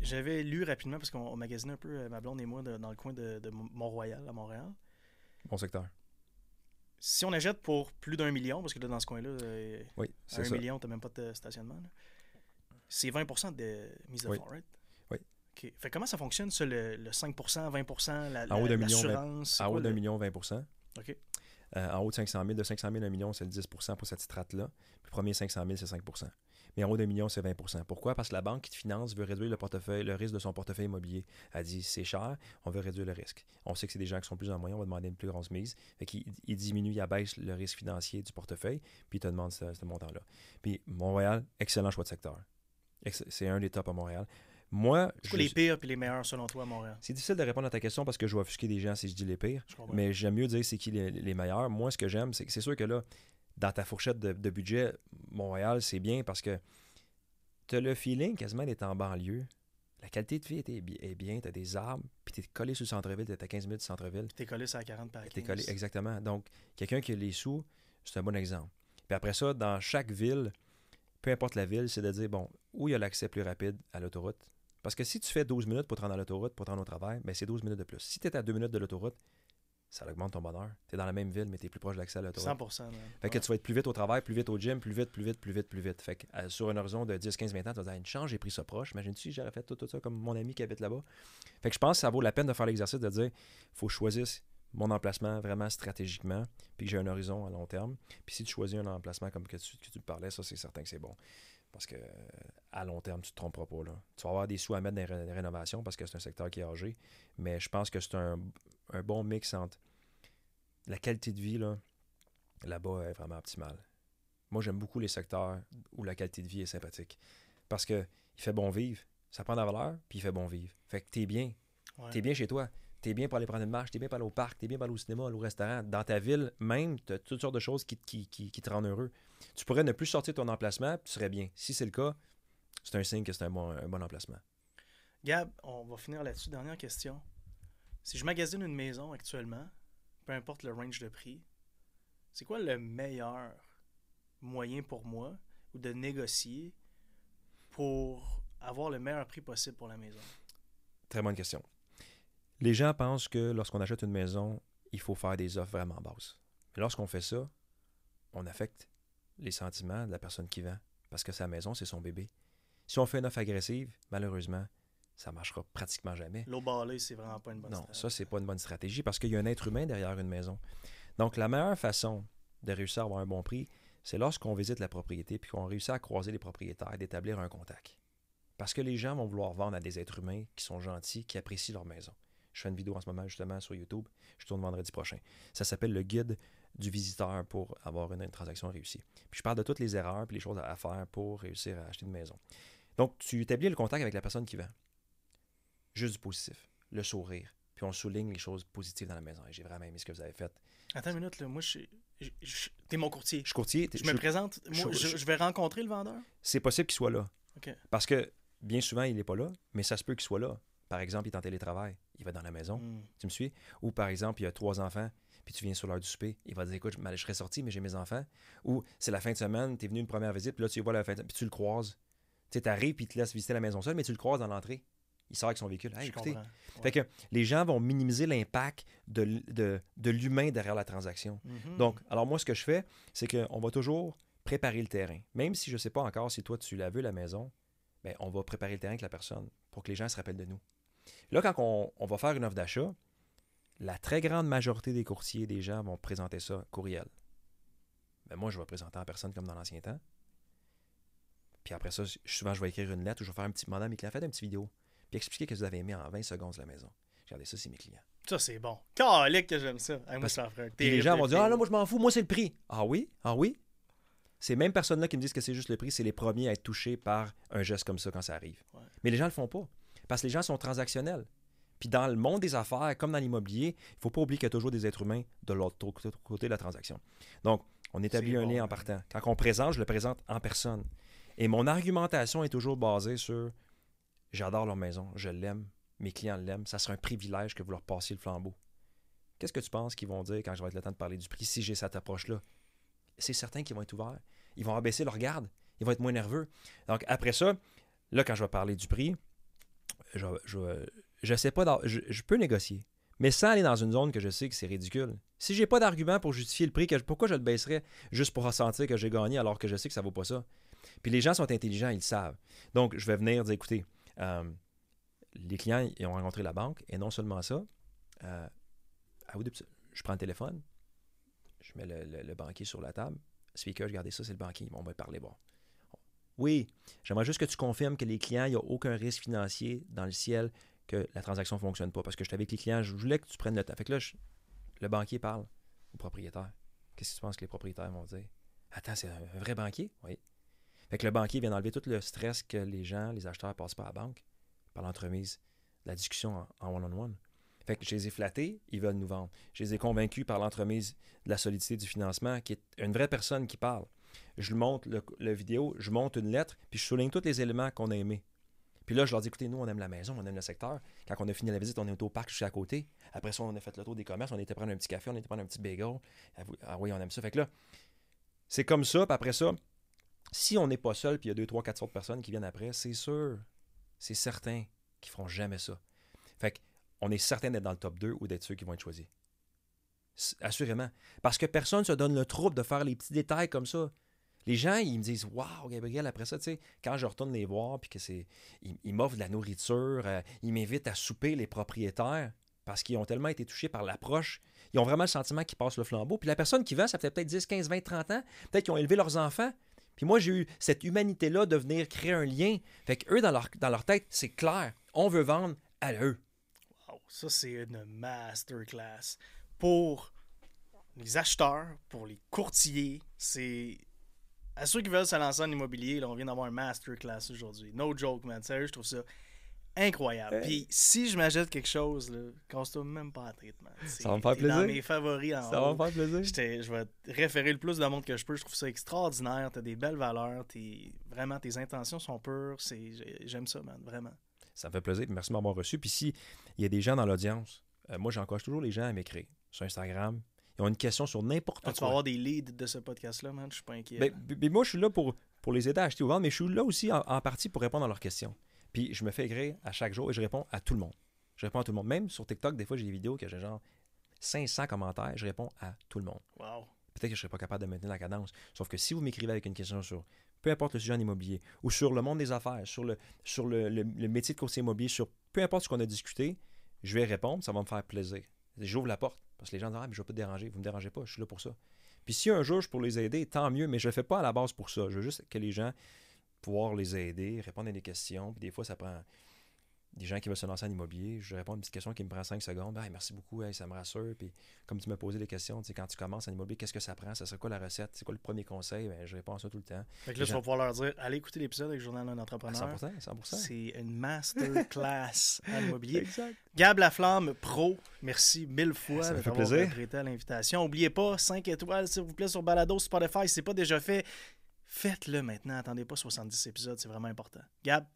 j'avais lu rapidement, parce qu'on magasinait un peu, euh, ma blonde et moi, de- dans le coin de, de Mont-Royal, à Montréal. Bon secteur. Si on achète pour plus d'un million, parce que là, dans ce coin-là, euh, Oui, à un ça. million, t'as même pas de stationnement. C'est 20% de mise de Oui. fonds, right? Oui. OK. Fait comment ça fonctionne, ça, le, le 5%, 20%, la, En haut la- d'un million, l'assurance? c'est En haut le- million, 20 OK. Euh, en haut de 500 000, de 500 000 à 1 million, c'est le 10% pour cette strate-là. Puis le premier 500 000, c'est 5 Mais en haut d'un million, c'est 20% Pourquoi? Parce que la banque qui te finance veut réduire le portefeuille, le risque de son portefeuille immobilier. Elle dit c'est cher, on veut réduire le risque. On sait que c'est des gens qui sont plus en moyen, on va demander une plus grosse mise. Fait qu'il il diminue, il abaisse le risque financier du portefeuille, puis il te demande ce, ce montant-là. Puis Montréal, excellent choix de secteur. C'est un des tops à Montréal. Moi, je- les pires et les meilleurs, selon toi, à Montréal? c'est difficile de répondre à ta question parce que je vais offusquer des gens si je dis les pires. Mais j'aime mieux dire c'est qui les, les meilleurs. Moi, ce que j'aime, c'est que c'est sûr que là, dans ta fourchette de, de budget, Montréal, c'est bien parce que tu as le feeling quasiment d'être en banlieue. La qualité de vie est, bi- est bien, tu as des arbres, puis tu es collé sur le centre-ville, tu es à 15 minutes du centre-ville. T'es collé sur la 40 par 15. Tu es collé, exactement. Donc, quelqu'un qui a les sous, c'est un bon exemple. Puis après ça, dans chaque ville, peu importe la ville, c'est de dire, bon, où il y a l'accès plus rapide à l'autoroute? Parce que si tu fais 12 minutes pour te rendre à l'autoroute, pour te rendre au travail, ben c'est 12 minutes de plus. Si tu es à 2 minutes de l'autoroute, ça augmente ton bonheur. Tu es dans la même ville, mais tu es plus proche de l'accès à l'autoroute. 100%. man. Fait que Ouais. tu vas être plus vite au travail, plus vite au gym, plus vite, plus vite, plus vite, plus vite. Fait que euh, sur un horizon de 10, 15, 20 ans, tu vas dire, une chance, j'ai pris ça proche. Imagine-tu si j'aurais fait tout, tout ça comme mon ami qui habite là-bas. Fait que je pense que ça vaut la peine de faire l'exercice de dire, faut que je choisisse mon emplacement vraiment stratégiquement, puis que j'ai un horizon à long terme. Puis si tu choisis un emplacement comme que tu, que tu parlais, ça, c'est certain que c'est bon. Parce que à long terme, tu te tromperas pas. Là. Tu vas avoir des sous à mettre dans les ré- les rénovations parce que c'est un secteur qui est âgé. Mais je pense que c'est un, un bon mix entre la qualité de vie, là, là-bas est vraiment optimale. Moi, j'aime beaucoup les secteurs où la qualité de vie est sympathique. Parce que il fait bon vivre. Ça prend de la valeur, puis il fait bon vivre. Fait que t'es bien. Ouais. T'es bien chez toi. T'es bien pour aller prendre une marche, t'es bien pour aller au parc, t'es bien pour aller au cinéma, aller au restaurant. Dans ta ville, même, t'as toutes sortes de choses qui, qui, qui, qui te rendent heureux. Tu pourrais ne plus sortir de ton emplacement, puis tu serais bien. Si c'est le cas, c'est un signe que c'est un bon, un bon emplacement. Gab, on va finir là-dessus. Dernière question. Si je magasine une maison actuellement, peu importe le range de prix, c'est quoi le meilleur moyen pour moi ou de négocier pour avoir le meilleur prix possible pour la maison? Très bonne question. Les gens pensent que lorsqu'on achète une maison, il faut faire des offres vraiment basses. Mais lorsqu'on fait ça, on affecte les sentiments de la personne qui vend. Parce que sa maison, c'est son bébé. Si on fait une offre agressive, malheureusement, ça marchera pratiquement jamais. L'eau balée, c'est vraiment pas une bonne Non, stratégie. ça, c'est pas une bonne stratégie parce qu'il y a un être humain derrière une maison. Donc, la meilleure façon de réussir à avoir un bon prix, c'est lorsqu'on visite la propriété puis qu'on réussit à croiser les propriétaires, d'établir un contact. Parce que les gens vont vouloir vendre à des êtres humains qui sont gentils, qui apprécient leur maison. Je fais une vidéo en ce moment justement sur YouTube. Je tourne vendredi prochain. Ça s'appelle le guide du visiteur pour avoir une, une transaction réussie. Puis je parle de toutes les erreurs et les choses à faire pour réussir à acheter une maison. Donc, tu établis le contact avec la personne qui vend. Juste du positif, le sourire. Puis on souligne les choses positives dans la maison. Et J'ai vraiment aimé ce que vous avez fait. Attends une minute, là. Moi, je suis. T'es mon courtier. Je suis courtier. Je me présente. Moi, je- vais rencontrer le vendeur? C'est possible qu'il soit là. Parce que bien souvent, il n'est pas là, mais ça se peut qu'il soit là. Par exemple, il est en télétravail. Il va dans la maison. Hmm. Tu me suis? Ou par exemple, il y a trois enfants, puis tu viens sur l'heure du souper. Il va dire Écoute, je, je serais sorti, mais j'ai mes enfants. Ou c'est la fin de semaine, tu es venu une première visite, puis là, tu vois la fin de puis tu le croises. Tu sais, t'arrives, puis il te laisse visiter la maison seule, mais tu le croises dans l'entrée. Il sort avec son véhicule. Hey, je écoutez. Fait que les gens vont minimiser l'impact de, de, de l'humain derrière la transaction. Mhm. Donc, alors moi, ce que je fais, c'est qu'on va toujours préparer le terrain. Même si je ne sais pas encore si toi, tu l'as vu, la maison, ben, on va préparer le terrain avec la personne pour que les gens se rappellent de nous. Là, quand on, on va faire une offre d'achat, la très grande majorité des courtiers, des gens vont présenter ça courriel. Ben, moi, je vais présenter en personne comme dans l'ancien temps. Puis après ça, souvent, je vais écrire une lettre ou je vais faire un petit mandat à mes clients. Faites une petite vidéo. Puis expliquer que vous avez aimé en 20 secondes la maison. Regardez ça, c'est mes clients. Ça, c'est bon. Calique que j'aime ça. Hey, moi, les gens vont dire Ah là, moi je m'en fous, moi c'est le prix. Ah oui? Ah oui? Ces mêmes personnes-là qui me disent que c'est juste le prix, c'est les premiers à être touchés par un geste comme ça quand ça arrive. Ouais. Mais les gens le font pas. Parce que les gens sont transactionnels. Puis dans le monde des affaires, comme dans l'immobilier, il ne faut pas oublier qu'il y a toujours des êtres humains de l'autre côté de la transaction. Donc, on établit un bon, lien en partant. Quand on présente, je le présente en personne. Et mon argumentation est toujours basée sur j'adore leur maison, je l'aime, mes clients l'aiment, ça sera un privilège que vous leur passiez le flambeau. Qu'est-ce que tu penses qu'ils vont dire quand je vais être le temps de parler du prix si j'ai cette approche-là? C'est certain qu'ils vont être ouverts. Ils vont abaisser leur garde. Ils vont être moins nerveux. Donc, après ça, Là, quand je vais parler du prix, je, je, sais pas, je, je, peux négocier, mais sans aller dans une zone que je sais que c'est ridicule. Si j'ai pas d'argument pour justifier le prix, que, pourquoi je le baisserais juste pour ressentir que j'ai gagné alors que je sais que ça vaut pas ça? Puis les gens sont intelligents, ils le savent. Donc, je vais venir dire, écoutez, euh, les clients ils ont rencontré la banque, et non seulement ça, euh, je prends le téléphone, je mets le, banquier sur la table, speaker, regardez ça, c'est le banquier, on va parler, bon. Oui, j'aimerais juste que tu confirmes que les clients, il n'y a aucun risque financier dans le ciel que la transaction ne fonctionne pas. Parce que je avec les clients, je voulais que tu prennes le temps. Fait que là, le banquier parle au propriétaire. Qu'est-ce que tu penses que les propriétaires vont dire? Attends, c'est un vrai banquier? Oui. Fait que le banquier vient d'enlever tout le stress que les gens, les acheteurs passent par la banque, par l'entremise, la discussion en one-on-one. Fait que je les ai flattés, ils veulent nous vendre. Je les ai convaincus par l'entremise de la solidité du financement, qui est une vraie personne qui parle. Je lui montre le, vidéo, je monte une lettre, puis je souligne tous les éléments qu'on a aimés. Puis là, je leur dis, écoutez, nous, on aime la maison, on aime le secteur. Quand on a fini la visite, on est au parc juste à côté. Après ça, on a fait le tour des commerces, on était prendre un petit café, on était prendre un petit bagel. Ah oui, on aime ça. Fait que là, c'est comme ça, puis après ça, si on n'est pas seul, puis il y a deux, trois, quatre autres personnes qui viennent après, c'est sûr, c'est certain qu'ils feront jamais ça. Fait qu'on est certain d'être dans le top 2 ou d'être ceux qui vont être choisis. Assurément. Parce que personne ne se donne le trouble de faire les petits détails comme ça. Les gens, ils me disent Waouh, Gabriel, après ça, tu sais, quand je retourne les voir, puis que c'est. Ils, m'offrent de la nourriture, euh, ils m'invitent à souper les propriétaires parce qu'ils ont tellement été touchés par l'approche. Ils ont vraiment le sentiment qu'ils passent le flambeau. Puis la personne qui vend, ça fait peut-être 10, 15, 20, 30 ans. Peut-être qu'ils ont élevé leurs enfants. Puis moi, j'ai eu cette humanité-là de venir créer un lien. Fait qu'eux, dans leur, dans leur tête, c'est clair. On veut vendre à eux. Wow, ça, c'est une masterclass. Pour les acheteurs, pour les courtiers, c'est. À ceux qui veulent se lancer en immobilier, on vient d'avoir un masterclass aujourd'hui. No joke, man. Sérieux, je trouve ça incroyable. Puis si je m'achète quelque chose, là, casse-toi même pas tête, man. Ça va me faire plaisir. dans mes favoris en Ça va me faire plaisir. Je vais te référer le plus de monde que je peux. Je trouve ça extraordinaire. T'as des belles valeurs. Es... Vraiment, tes intentions sont pures. J'aime ça, man. Vraiment. Ça me fait plaisir. Merci de m'avoir reçu. Puis si il y a des gens dans l'audience, euh, moi, j'encourage toujours les gens à m'écrire sur Instagram. Ils ont une question sur n'importe quoi. Tu vas avoir des leads de ce podcast-là, man. Je suis pas inquiet. Ben, moi, je suis là pour, pour les aider à acheter ou vendre, mais je suis là aussi en, en partie pour répondre à leurs questions. Puis je me fais écrire à chaque jour et je réponds à tout le monde. Je réponds à tout le monde. Même sur TikTok, des fois, j'ai des vidéos que j'ai genre 500 commentaires. Je réponds à tout le monde. Wow. Peut-être que je ne serais pas capable de maintenir la cadence. Sauf que si vous m'écrivez avec une question sur peu importe le sujet en immobilier ou sur le monde des affaires, sur le, sur le, métier de courtier immobilier, sur peu importe ce qu'on a discuté, je vais répondre. Ça va me faire plaisir. J'ouvre la porte parce que les gens disent Ah, mais je ne vais pas te déranger. Vous ne me dérangez pas. Je suis là pour ça. Puis si un jour je peux les aider, tant mieux, mais je ne le fais pas à la base pour ça. Je veux juste que les gens pouvoir les aider, répondre à des questions. Puis des fois, ça prend des gens qui veulent se lancer en immobilier. Je réponds à une petite question qui me prend 5 secondes. merci beaucoup, ça me rassure. Puis comme tu m'as posé des questions, quand tu commences en immobilier, qu'est-ce que ça prend? Ça serait quoi la recette? C'est quoi le premier conseil? Ben, je réponds à ça tout le temps. Fait que là, tu vas pouvoir leur dire allez écouter l'épisode avec le Journal d'un entrepreneur. 100%, 100%. C'est une masterclass en (laughs) immobilier. exact. Gab Laflamme Pro, merci mille fois ça de t'avoir prêté à l'invitation. N'oubliez pas, 5 étoiles, s'il vous plaît, sur Balado, Spotify. Si ce n'est pas déjà fait, Faites-le maintenant. Attendez pas 70 épisodes, c'est vraiment important. Gab,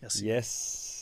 merci. Yes.